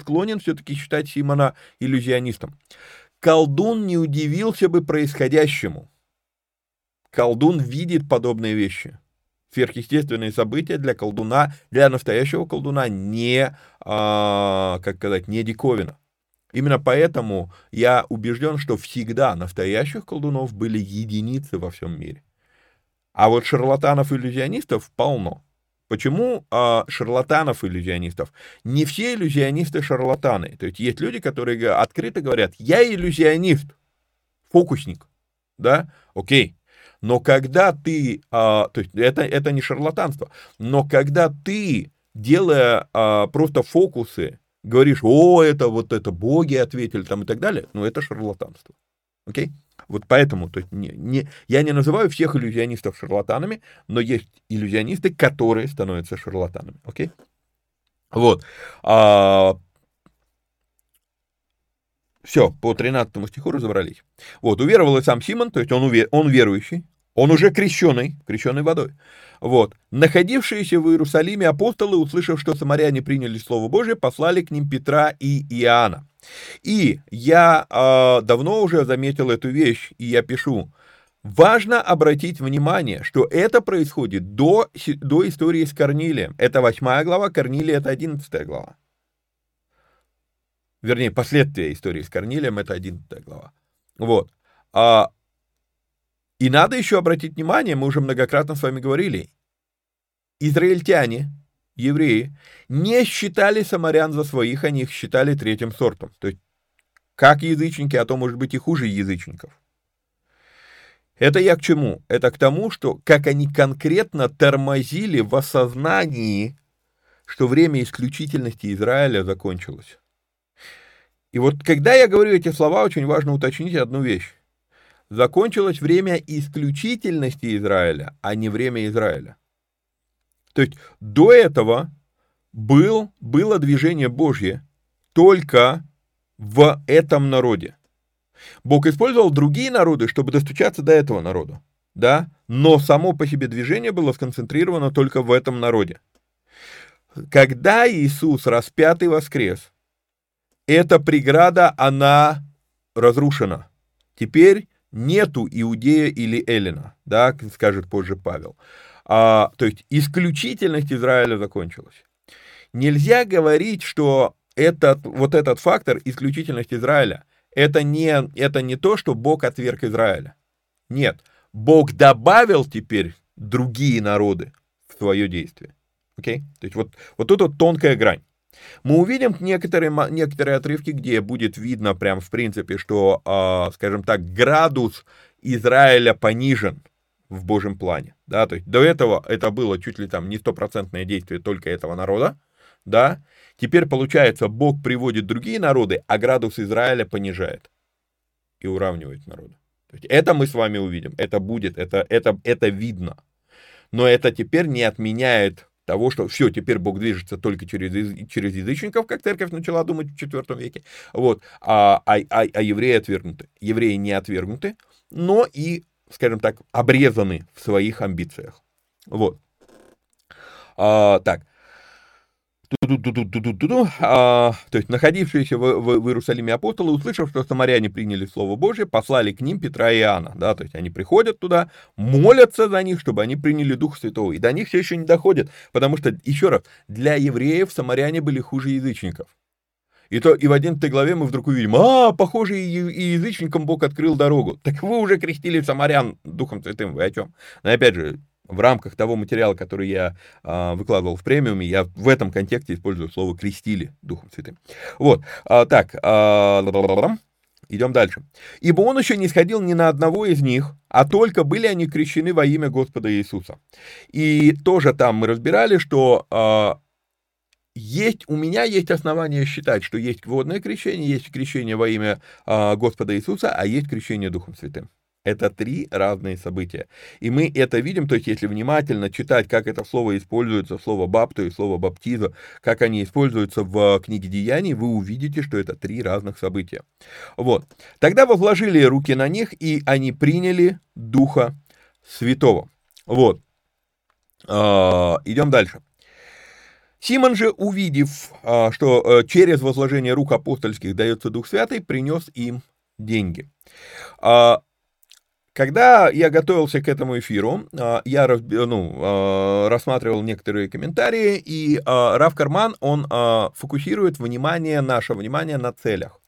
склонен все-таки считать Симона иллюзионистом. Колдун не удивился бы происходящему. Колдун видит подобные вещи. Сверхъестественные события для колдуна, для настоящего колдуна не, а, как сказать, не диковина. Именно поэтому я убежден, что всегда настоящих колдунов были единицы во всем мире. А вот шарлатанов-иллюзионистов полно. Почему а, шарлатанов-иллюзионистов? Не все иллюзионисты шарлатаны. То есть есть люди, которые открыто говорят, я иллюзионист, фокусник, да, окей. Но когда ты, а, то есть это, это не шарлатанство, но когда ты, делая а, просто фокусы, говоришь, о, это вот это боги ответили там и так далее, ну, это шарлатанство. Окей? Вот поэтому то есть, не, не, я не называю всех иллюзионистов шарлатанами, но есть иллюзионисты, которые становятся шарлатанами. Окей? Вот. А, все, по 13 стиху разобрались. Вот, уверовал и сам Симон, то есть он, увер, он верующий, он уже крещеный, крещеный водой. Вот. Находившиеся в Иерусалиме апостолы, услышав, что самаряне приняли Слово Божие, послали к ним Петра и Иоанна. И я э, давно уже заметил эту вещь, и я пишу, Важно обратить внимание, что это происходит до, до истории с Корнилием. Это 8 глава, Корнилия это 11 глава. Вернее, последствия истории с Корнилием это 11 глава. Вот. А и надо еще обратить внимание, мы уже многократно с вами говорили, израильтяне, евреи, не считали самарян за своих, они их считали третьим сортом. То есть, как язычники, а то, может быть, и хуже язычников. Это я к чему? Это к тому, что как они конкретно тормозили в осознании, что время исключительности Израиля закончилось. И вот когда я говорю эти слова, очень важно уточнить одну вещь. Закончилось время исключительности Израиля, а не время Израиля. То есть до этого был, было движение Божье только в этом народе. Бог использовал другие народы, чтобы достучаться до этого народа, да, но само по себе движение было сконцентрировано только в этом народе. Когда Иисус распятый воскрес, эта преграда, она разрушена. Теперь нету иудея или эллина, да, скажет позже Павел. А, то есть исключительность Израиля закончилась. Нельзя говорить, что этот, вот этот фактор, исключительность Израиля, это не, это не то, что Бог отверг Израиля. Нет, Бог добавил теперь другие народы в свое действие. Okay? То есть вот, вот тут вот тонкая грань. Мы увидим некоторые, некоторые отрывки, где будет видно прям в принципе, что, э, скажем так, градус Израиля понижен в Божьем плане. Да? То есть до этого это было чуть ли там не стопроцентное действие только этого народа, да, Теперь получается, Бог приводит другие народы, а градус Израиля понижает и уравнивает народы. это мы с вами увидим, это будет, это, это, это видно. Но это теперь не отменяет того, что все, теперь Бог движется только через, через язычников, как церковь начала думать в IV веке, вот, а, а, а, а евреи отвергнуты. Евреи не отвергнуты, но и, скажем так, обрезаны в своих амбициях. Вот. А, так, то есть находившиеся в, в, в Иерусалиме апостолы, услышав, что самаряне приняли Слово Божие, послали к ним Петра и Иоанна. Да, то есть они приходят туда, молятся за них, чтобы они приняли Дух Святого. И до них все еще не доходит, потому что, еще раз, для евреев самаряне были хуже язычников. И, то, и в 11 главе мы вдруг увидим, а, похоже, и, и язычникам Бог открыл дорогу. Так вы уже крестили самарян Духом Святым, вы о чем? Но опять же, в рамках того материала, который я а, выкладывал в премиуме, я в этом контексте использую слово «крестили Духом Святым». Вот, а, так, а, идем дальше. «Ибо он еще не сходил ни на одного из них, а только были они крещены во имя Господа Иисуса». И тоже там мы разбирали, что а, есть, у меня есть основания считать, что есть водное крещение, есть крещение во имя а, Господа Иисуса, а есть крещение Духом Святым. Это три разные события. И мы это видим, то есть если внимательно читать, как это слово используется, слово бапту и слово баптиза, как они используются в книге Деяний, вы увидите, что это три разных события. Вот. Тогда возложили руки на них, и они приняли Духа Святого. Вот. А, идем дальше. Симон же, увидев, а, что э, через возложение рук апостольских дается Дух Святый, принес им деньги. Когда я готовился к этому эфиру, а, я ну, а, рассматривал некоторые комментарии, и а, Раф Карман, он фокусирует внимание, наше внимание на целях.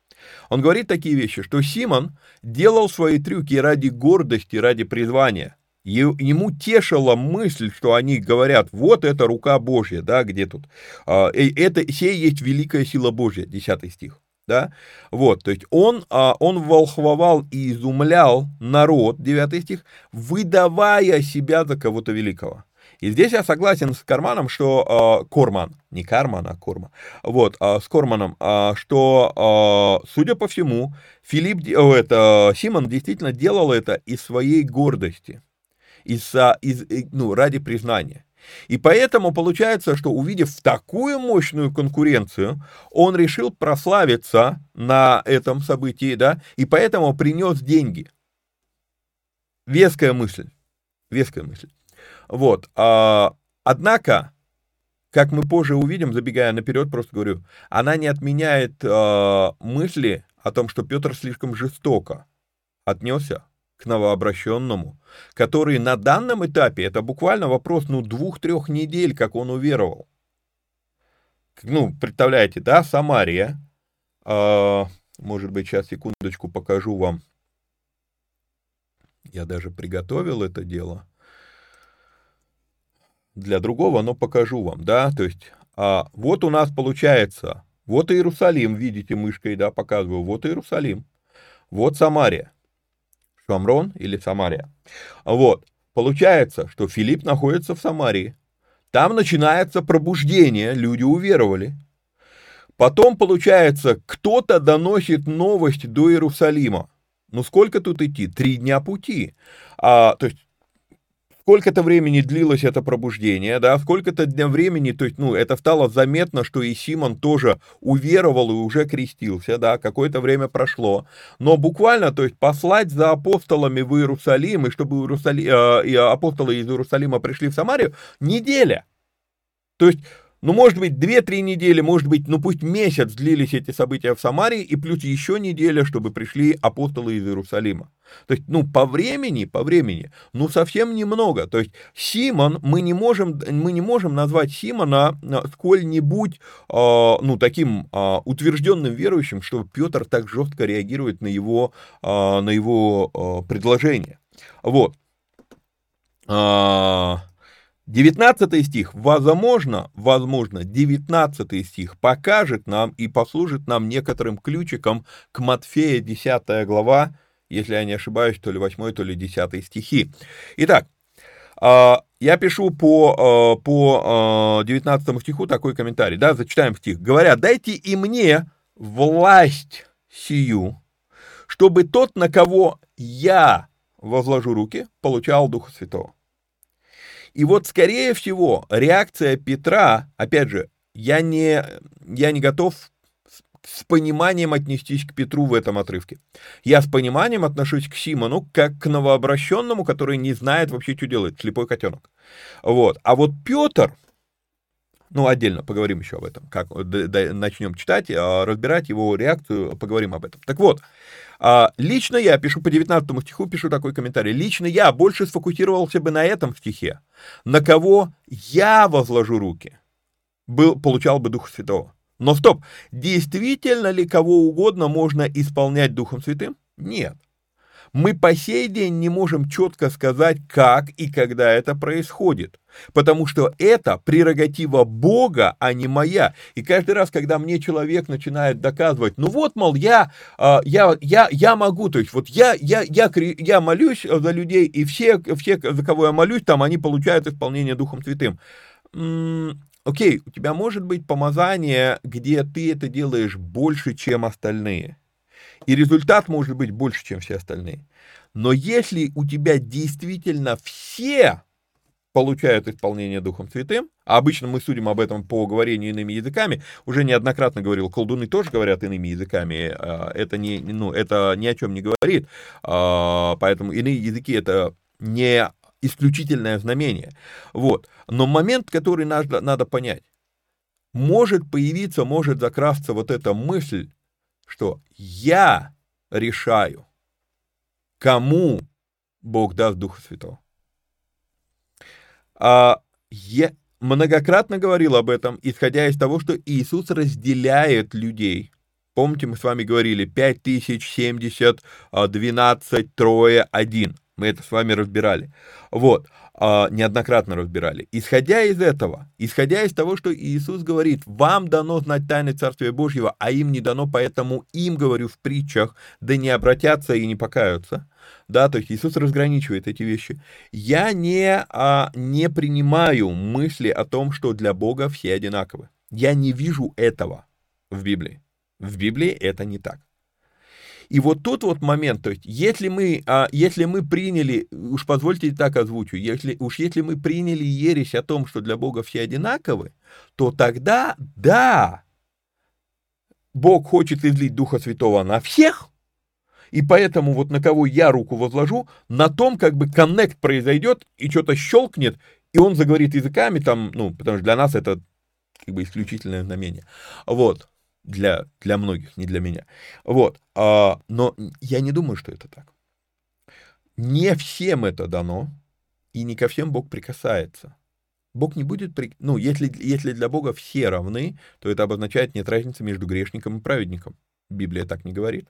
Он говорит такие вещи, что Симон делал свои трюки ради гордости, ради призвания. Ему тешила мысль, что они говорят, вот это рука Божья, да, где тут. Это, сей есть великая сила Божья, 10 стих да, вот, то есть он, а, он волхвовал и изумлял народ, 9 стих, выдавая себя за кого-то великого. И здесь я согласен с Карманом, что э, Корман, не Карман, а Корма, вот, э, с Корманом, э, что, э, судя по всему, Филипп, э, это, Симон действительно делал это из своей гордости, из, из, ну, ради признания. И поэтому получается, что увидев такую мощную конкуренцию, он решил прославиться на этом событии, да, и поэтому принес деньги. Веская мысль. Веская мысль. Вот. А, однако, как мы позже увидим, забегая наперед, просто говорю, она не отменяет а, мысли о том, что Петр слишком жестоко отнесся к новообращенному, который на данном этапе, это буквально вопрос, ну, двух-трех недель, как он уверовал. Ну, представляете, да, Самария, э, может быть, сейчас, секундочку, покажу вам. Я даже приготовил это дело. для другого, но покажу вам, да, то есть а, вот у нас получается, вот Иерусалим, видите мышкой, да, показываю, вот Иерусалим, вот Самария, Шамрон или Самария, вот, получается, что Филипп находится в Самарии, там начинается пробуждение, люди уверовали, потом, получается, кто-то доносит новость до Иерусалима, ну сколько тут идти? Три дня пути. А, то есть сколько-то времени длилось это пробуждение, да, сколько-то дня времени, то есть, ну, это стало заметно, что и Симон тоже уверовал и уже крестился, да, какое-то время прошло, но буквально, то есть, послать за апостолами в Иерусалим, и чтобы Иерусали... э, апостолы из Иерусалима пришли в Самарию, неделя. То есть, ну, может быть, 2-3 недели, может быть, ну пусть месяц длились эти события в Самарии, и плюс еще неделя, чтобы пришли апостолы из Иерусалима. То есть, ну, по времени, по времени, ну, совсем немного. То есть, Симон, мы не можем, мы не можем назвать Симона а, сколь-нибудь, э, ну, таким э, утвержденным верующим, что Петр так жестко реагирует на его, э, на его э, предложение. Вот. 19 стих, возможно, возможно, 19 стих покажет нам и послужит нам некоторым ключиком к Матфея 10 глава, если я не ошибаюсь, то ли 8, то ли 10 стихи. Итак, а, я пишу по, а, по 19 а, стиху такой комментарий, да, зачитаем стих. Говорят, дайте и мне власть сию, чтобы тот, на кого я возложу руки, получал Духа Святого. И вот, скорее всего, реакция Петра, опять же, я не, я не готов с пониманием отнестись к Петру в этом отрывке. Я с пониманием отношусь к Симону как к новообращенному, который не знает вообще, что делает, слепой котенок. Вот. А вот Петр, ну, отдельно поговорим еще об этом, как начнем читать, а, разбирать его реакцию, поговорим об этом. Так вот, а, лично я пишу по 19 стиху, пишу такой комментарий. Лично я больше сфокусировался бы на этом стихе, на кого я возложу руки, был, получал бы Духа Святого. Но стоп, действительно ли кого угодно можно исполнять Духом Святым? Нет мы по сей день не можем четко сказать, как и когда это происходит. Потому что это прерогатива Бога, а не моя. И каждый раз, когда мне человек начинает доказывать, ну вот, мол, я, а, я, я, я могу, то есть вот я, я, я, я молюсь за людей, и все, все, за кого я молюсь, там они получают исполнение Духом Святым. Окей, у тебя может быть помазание, где ты это делаешь больше, чем остальные и результат может быть больше, чем все остальные. Но если у тебя действительно все получают исполнение Духом Святым, а обычно мы судим об этом по говорению иными языками, уже неоднократно говорил, колдуны тоже говорят иными языками, а, это, не, ну, это ни о чем не говорит, а, поэтому иные языки это не исключительное знамение. Вот. Но момент, который надо, надо понять, может появиться, может закрасться вот эта мысль, что я решаю, кому Бог даст Духа Святого. А я многократно говорил об этом, исходя из того, что Иисус разделяет людей. Помните, мы с вами говорили 5070, 12, трое, один. Мы это с вами разбирали. Вот. А, неоднократно разбирали. Исходя из этого, исходя из того, что Иисус говорит, вам дано знать тайны Царствия Божьего, а им не дано, поэтому им, говорю в притчах, да не обратятся и не покаются, да, то есть Иисус разграничивает эти вещи. Я не, а, не принимаю мысли о том, что для Бога все одинаковы. Я не вижу этого в Библии. В Библии это не так. И вот тут вот момент, то есть, если мы, а, если мы приняли, уж позвольте так озвучу, если, уж если мы приняли ересь о том, что для Бога все одинаковы, то тогда, да, Бог хочет излить Духа Святого на всех, и поэтому вот на кого я руку возложу, на том как бы коннект произойдет, и что-то щелкнет, и он заговорит языками там, ну, потому что для нас это как бы исключительное знамение. Вот для, для многих, не для меня. Вот. А, но я не думаю, что это так. Не всем это дано, и не ко всем Бог прикасается. Бог не будет, при... ну, если, если для Бога все равны, то это обозначает нет разницы между грешником и праведником. Библия так не говорит.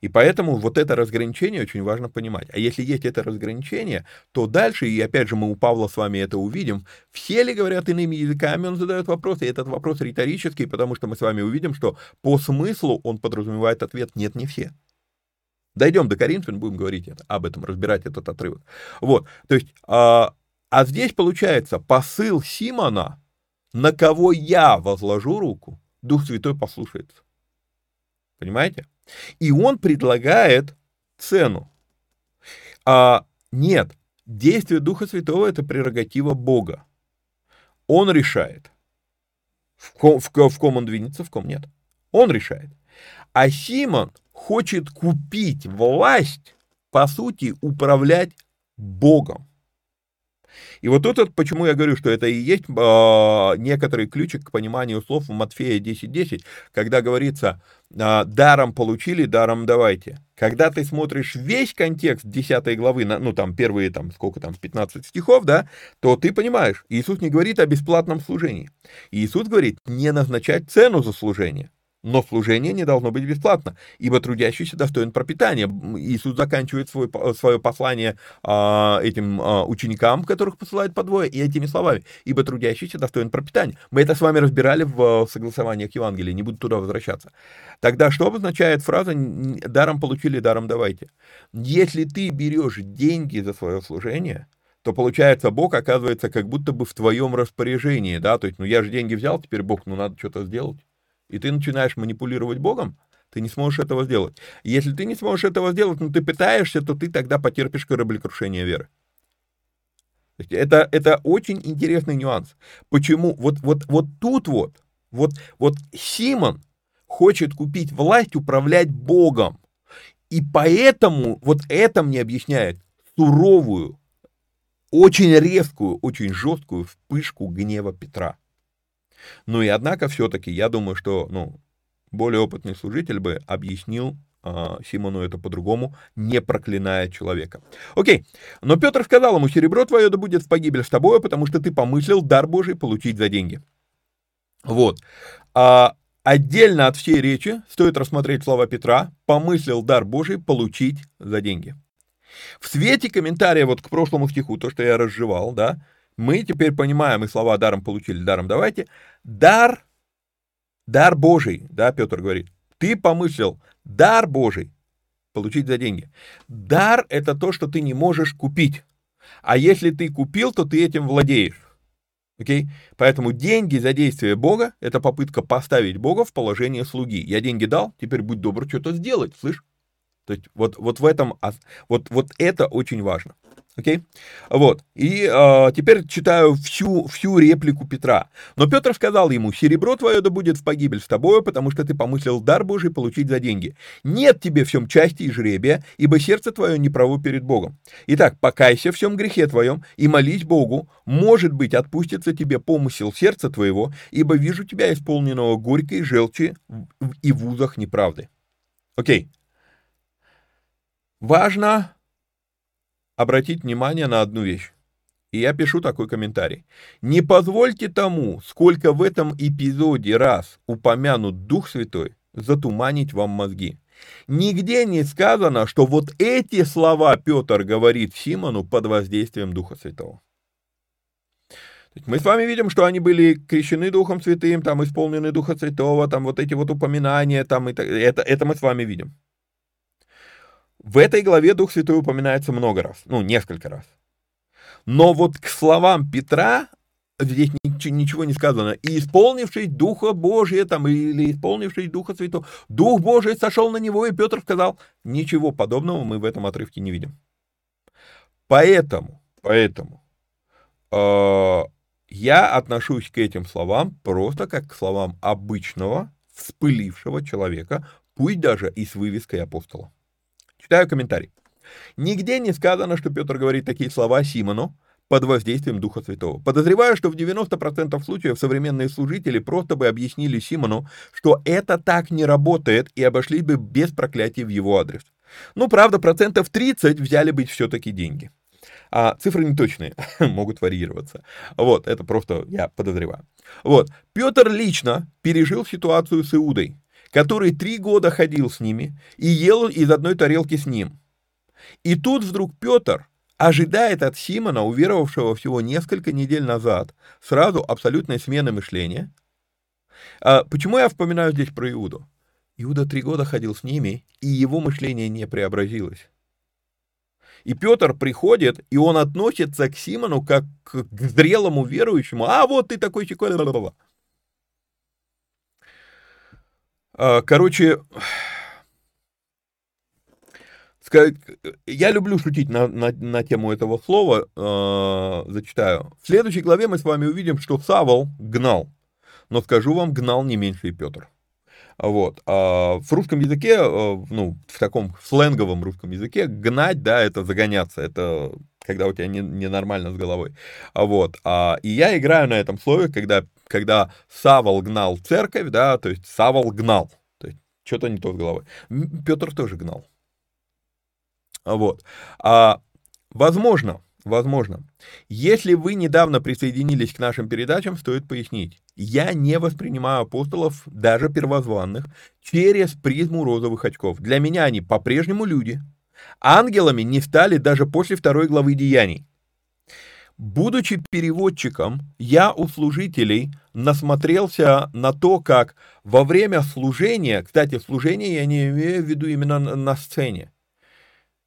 И поэтому вот это разграничение очень важно понимать. А если есть это разграничение, то дальше, и опять же мы у Павла с вами это увидим, все ли говорят иными языками, он задает вопрос, и этот вопрос риторический, потому что мы с вами увидим, что по смыслу он подразумевает ответ «нет, не все». Дойдем до Коринфян, будем говорить это, об этом, разбирать этот отрывок. Вот, то есть, а, а здесь получается посыл Симона, на кого я возложу руку, Дух Святой послушается. Понимаете? И он предлагает цену. А, нет, действие Духа Святого – это прерогатива Бога. Он решает, в ком, в, в ком он двинется, в ком нет. Он решает. А Симон хочет купить власть, по сути, управлять Богом. И вот тут, почему я говорю, что это и есть э, некоторый ключик к пониманию слов в Матфея 10.10, 10, когда говорится э, «даром получили, даром давайте». Когда ты смотришь весь контекст 10 главы, ну там первые, там сколько там, 15 стихов, да, то ты понимаешь, Иисус не говорит о бесплатном служении. Иисус говорит не назначать цену за служение. Но служение не должно быть бесплатно, ибо трудящийся достоин пропитания. Иисус заканчивает свой, свое послание а, этим а, ученикам, которых посылает по двое, и этими словами. Ибо трудящийся достоин пропитания. Мы это с вами разбирали в согласованиях Евангелия, не буду туда возвращаться. Тогда что обозначает фраза «даром получили, даром давайте»? Если ты берешь деньги за свое служение, то получается, Бог оказывается как будто бы в твоем распоряжении, да, то есть, ну я же деньги взял, теперь Бог, ну надо что-то сделать и ты начинаешь манипулировать Богом, ты не сможешь этого сделать. если ты не сможешь этого сделать, но ты пытаешься, то ты тогда потерпишь кораблекрушение веры. Это, это очень интересный нюанс. Почему? Вот, вот, вот тут вот, вот, вот Симон хочет купить власть управлять Богом. И поэтому вот это мне объясняет суровую, очень резкую, очень жесткую вспышку гнева Петра. Ну и однако все-таки я думаю, что ну, более опытный служитель бы объяснил э, Симону это по-другому, не проклиная человека. Окей, но Петр сказал ему, серебро твое да будет в погибель с тобой, потому что ты помыслил дар Божий получить за деньги. Вот. А, отдельно от всей речи стоит рассмотреть слова Петра, помыслил дар Божий получить за деньги. В свете комментария вот к прошлому стиху, то, что я разжевал, да, мы теперь понимаем, и слова даром получили, даром давайте, дар, дар Божий, да, Петр говорит, ты помыслил, дар Божий, получить за деньги. Дар – это то, что ты не можешь купить. А если ты купил, то ты этим владеешь. Окей? Поэтому деньги за действие Бога – это попытка поставить Бога в положение слуги. Я деньги дал, теперь будь добр что-то сделать, слышь? То есть вот, вот в этом, вот, вот это очень важно. Окей? Okay? Вот. И э, теперь читаю всю, всю реплику Петра. Но Петр сказал ему, серебро твое да будет в погибель с тобою, потому что ты помыслил дар Божий получить за деньги. Нет тебе в всем части и жребия, ибо сердце твое не право перед Богом. Итак, покайся в всем грехе твоем и молись Богу, может быть, отпустится тебе помысел сердца твоего, ибо вижу тебя исполненного горькой желчи и в узах неправды. Окей. Okay. Важно обратить внимание на одну вещь. И я пишу такой комментарий. Не позвольте тому, сколько в этом эпизоде раз упомянут Дух Святой, затуманить вам мозги. Нигде не сказано, что вот эти слова Петр говорит Симону под воздействием Духа Святого. Мы с вами видим, что они были крещены Духом Святым, там исполнены Духа Святого, там вот эти вот упоминания, там это, это мы с вами видим. В этой главе Дух Святой упоминается много раз, ну, несколько раз. Но вот к словам Петра здесь ничего не сказано. И исполнивший Духа Божия, там, или исполнивший Духа Святого, Дух Божий сошел на него, и Петр сказал, ничего подобного мы в этом отрывке не видим. Поэтому, поэтому э, я отношусь к этим словам просто как к словам обычного, вспылившего человека, пусть даже и с вывеской апостола. Читаю комментарий. Нигде не сказано, что Петр говорит такие слова Симону под воздействием Духа Святого. Подозреваю, что в 90% случаев современные служители просто бы объяснили Симону, что это так не работает и обошлись бы без проклятий в его адрес. Ну, правда, процентов 30 взяли бы все-таки деньги. А цифры не точные, *laughs* могут варьироваться. Вот, это просто я подозреваю. Вот, Петр лично пережил ситуацию с Иудой, который три года ходил с ними и ел из одной тарелки с ним. И тут вдруг Петр ожидает от Симона, уверовавшего всего несколько недель назад, сразу абсолютной смены мышления. А почему я вспоминаю здесь про Иуду? Иуда три года ходил с ними, и его мышление не преобразилось. И Петр приходит, и он относится к Симону как к зрелому верующему. А вот ты такой чекой. А, короче, я люблю шутить на, на, на тему этого слова, э, зачитаю. В следующей главе мы с вами увидим, что Савол гнал, но скажу вам, гнал не меньше и Петр. Вот. А в русском языке, э, ну, в таком сленговом русском языке, гнать, да, это загоняться, это когда у тебя не, ненормально с головой. А вот. А, и я играю на этом слове, когда, когда Савол гнал церковь, да, то есть Савол гнал. То есть что-то не то с головой. Петр тоже гнал. Вот. А, возможно, возможно, если вы недавно присоединились к нашим передачам, стоит пояснить. Я не воспринимаю апостолов, даже первозванных, через призму розовых очков. Для меня они по-прежнему люди. Ангелами не стали даже после второй главы Деяний. Будучи переводчиком, я у служителей насмотрелся на то, как во время служения, кстати, служение я не имею в виду именно на сцене,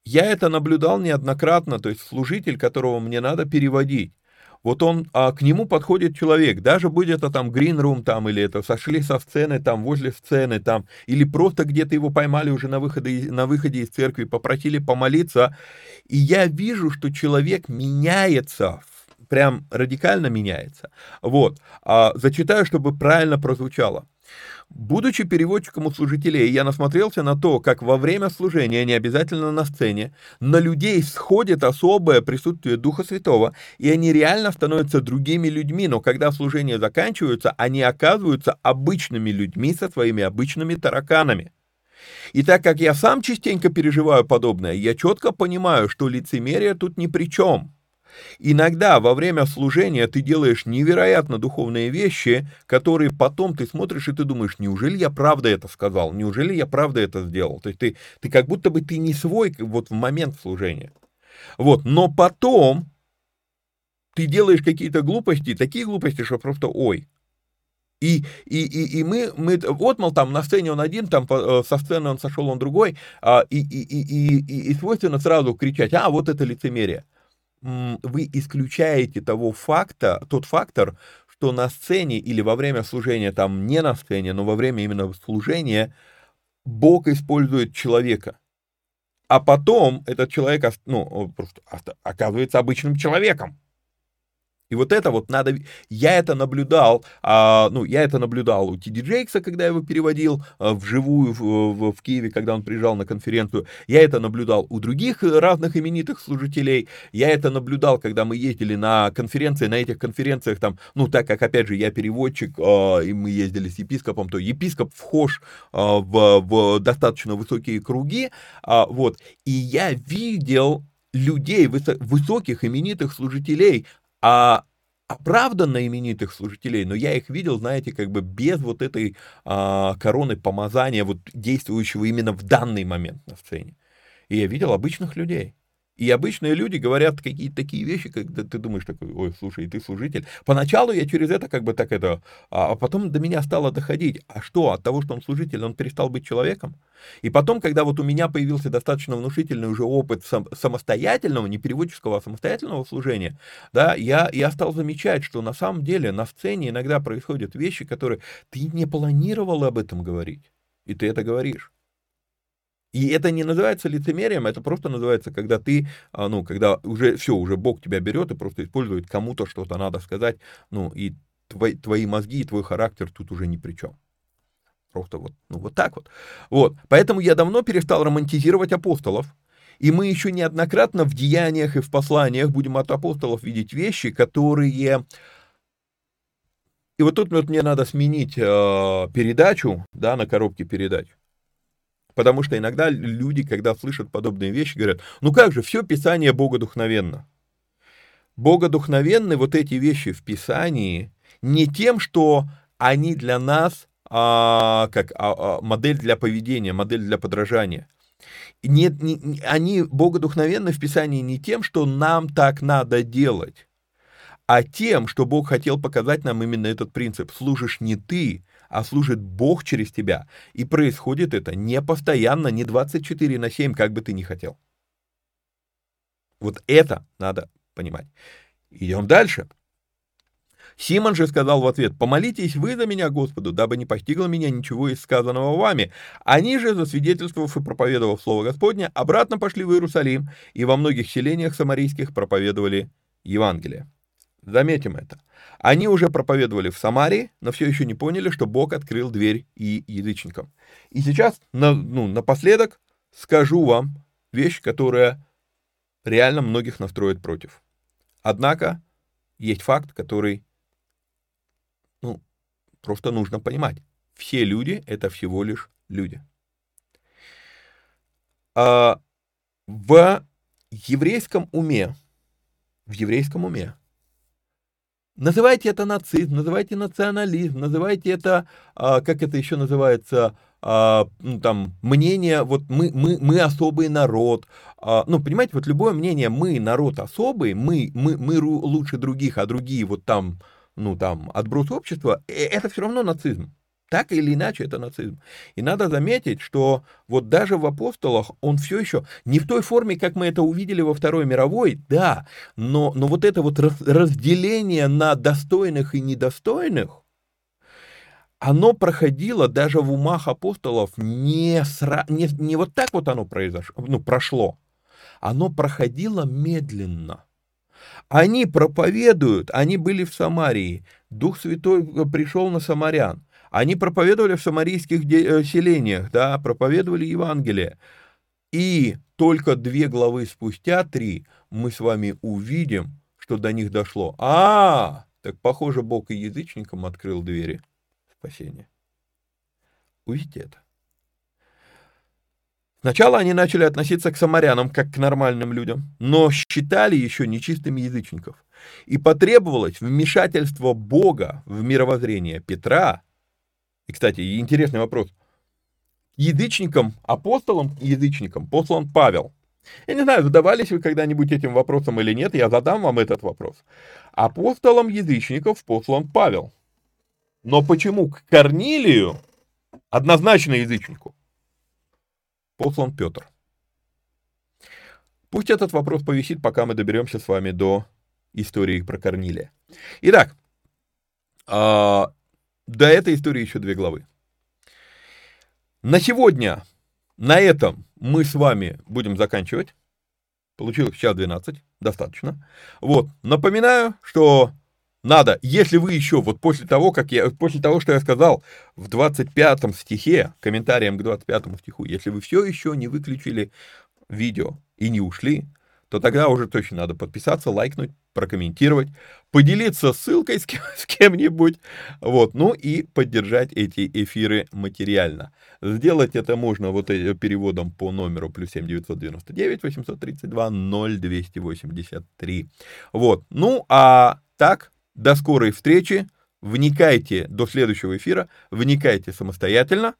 я это наблюдал неоднократно, то есть служитель, которого мне надо переводить. Вот он, а к нему подходит человек, даже будет это там гринрум там, или это сошли со сцены там, возле сцены там, или просто где-то его поймали уже на выходе, на выходе из церкви, попросили помолиться, и я вижу, что человек меняется, прям радикально меняется. Вот, а, зачитаю, чтобы правильно прозвучало. Будучи переводчиком у служителей, я насмотрелся на то, как во время служения, не обязательно на сцене, на людей сходит особое присутствие Духа Святого, и они реально становятся другими людьми, но когда служения заканчиваются, они оказываются обычными людьми со своими обычными тараканами. И так как я сам частенько переживаю подобное, я четко понимаю, что лицемерие тут ни при чем – Иногда во время служения ты делаешь невероятно духовные вещи, которые потом ты смотришь и ты думаешь, неужели я правда это сказал, неужели я правда это сделал. То есть ты, ты как будто бы ты не свой вот в момент служения. Вот, но потом ты делаешь какие-то глупости, такие глупости, что просто ой. И, и, и, и мы, мы, вот, мол, там на сцене он один, там э, со сцены он сошел, он другой, а, и, и, и, и, и свойственно сразу кричать, а, вот это лицемерие вы исключаете того факта, тот фактор, что на сцене или во время служения, там не на сцене, но во время именно служения, Бог использует человека. А потом этот человек ну, оказывается обычным человеком. И вот это вот надо... Я это наблюдал, а, ну, я это наблюдал у Тиди Джейкса, когда я его переводил а, вживую в, в, в Киеве, когда он приезжал на конференцию. Я это наблюдал у других разных именитых служителей. Я это наблюдал, когда мы ездили на конференции. На этих конференциях там, ну, так как, опять же, я переводчик, а, и мы ездили с епископом, то епископ вхож а, в, в достаточно высокие круги, а, вот. И я видел людей, высоких именитых служителей, а оправданно именитых служителей, но я их видел, знаете, как бы без вот этой а, короны помазания, вот действующего именно в данный момент на сцене. И я видел обычных людей. И обычные люди говорят какие-то такие вещи, когда ты думаешь такой, ой, слушай, ты служитель. Поначалу я через это как бы так это, а, а потом до меня стало доходить, а что, от того, что он служитель, он перестал быть человеком? И потом, когда вот у меня появился достаточно внушительный уже опыт сам, самостоятельного, не переводческого, а самостоятельного служения, да, я, я стал замечать, что на самом деле на сцене иногда происходят вещи, которые ты не планировал об этом говорить, и ты это говоришь. И это не называется лицемерием, это просто называется, когда ты, а, ну, когда уже все, уже Бог тебя берет и просто использует кому-то что-то надо сказать, ну, и твои, твои мозги и твой характер тут уже ни при чем. Просто вот, ну, вот так вот. Вот, поэтому я давно перестал романтизировать апостолов, и мы еще неоднократно в деяниях и в посланиях будем от апостолов видеть вещи, которые... И вот тут вот мне надо сменить э, передачу, да, на коробке передач. Потому что иногда люди, когда слышат подобные вещи, говорят, ну как же, все Писание богодухновенно. Богодухновенны вот эти вещи в Писании не тем, что они для нас а, как а, а, модель для поведения, модель для подражания. Нет, не, они богодухновенны в Писании не тем, что нам так надо делать, а тем, что Бог хотел показать нам именно этот принцип. Служишь не ты, а служит Бог через тебя. И происходит это не постоянно, не 24 на 7, как бы ты ни хотел. Вот это надо понимать. Идем дальше. Симон же сказал в ответ, «Помолитесь вы за меня, Господу, дабы не постигло меня ничего из сказанного вами». Они же, засвидетельствовав и проповедовав Слово Господне, обратно пошли в Иерусалим и во многих селениях самарийских проповедовали Евангелие. Заметим это. Они уже проповедовали в Самарии, но все еще не поняли, что Бог открыл дверь и язычникам. И сейчас, на, ну, напоследок, скажу вам вещь, которая реально многих настроит против. Однако, есть факт, который ну, просто нужно понимать. Все люди — это всего лишь люди. А в еврейском уме, в еврейском уме, называйте это нацизм, называйте национализм, называйте это, а, как это еще называется, ну, там, мнение, вот мы, мы, мы особый народ, а, ну, понимаете, вот любое мнение, мы народ особый, мы, мы, мы лучше других, а другие вот там, ну, там, отброс общества, э, это все равно нацизм. Так или иначе, это нацизм. И надо заметить, что вот даже в апостолах он все еще не в той форме, как мы это увидели во Второй мировой, да, но, но вот это вот разделение на достойных и недостойных, оно проходило даже в умах апостолов не, сра... не, не вот так вот оно произошло, ну, прошло. Оно проходило медленно. Они проповедуют, они были в Самарии, Дух Святой э, пришел на самарян, они проповедовали в самарийских э, селениях, да, проповедовали Евангелие. И только две главы спустя, три, мы с вами увидим, что до них дошло. А, так похоже, Бог и язычникам открыл двери спасения. Увидите это. Сначала они начали относиться к самарянам как к нормальным людям, но считали еще нечистыми язычников. И потребовалось вмешательство Бога в мировоззрение Петра. И, кстати, интересный вопрос. Язычникам, апостолам язычникам послан Павел. Я не знаю, задавались вы когда-нибудь этим вопросом или нет, я задам вам этот вопрос. Апостолам язычников послан Павел. Но почему к Корнилию, однозначно язычнику, послан Петр? Пусть этот вопрос повисит, пока мы доберемся с вами до истории про Корнилия. Итак, а, до этой истории еще две главы. На сегодня, на этом мы с вами будем заканчивать. Получилось час 12, достаточно. Вот, напоминаю, что надо, если вы еще, вот после того, как я, после того, что я сказал в 25 стихе, комментарием к 25 стиху, если вы все еще не выключили видео и не ушли, то тогда уже точно надо подписаться, лайкнуть, прокомментировать, поделиться ссылкой с, кем, *laughs* с кем-нибудь, вот, ну и поддержать эти эфиры материально. Сделать это можно вот переводом по номеру плюс 7 999 832 0283. Вот, ну а так, до скорой встречи. Вникайте до следующего эфира. Вникайте самостоятельно.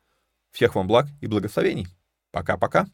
Всех вам благ и благословений. Пока-пока.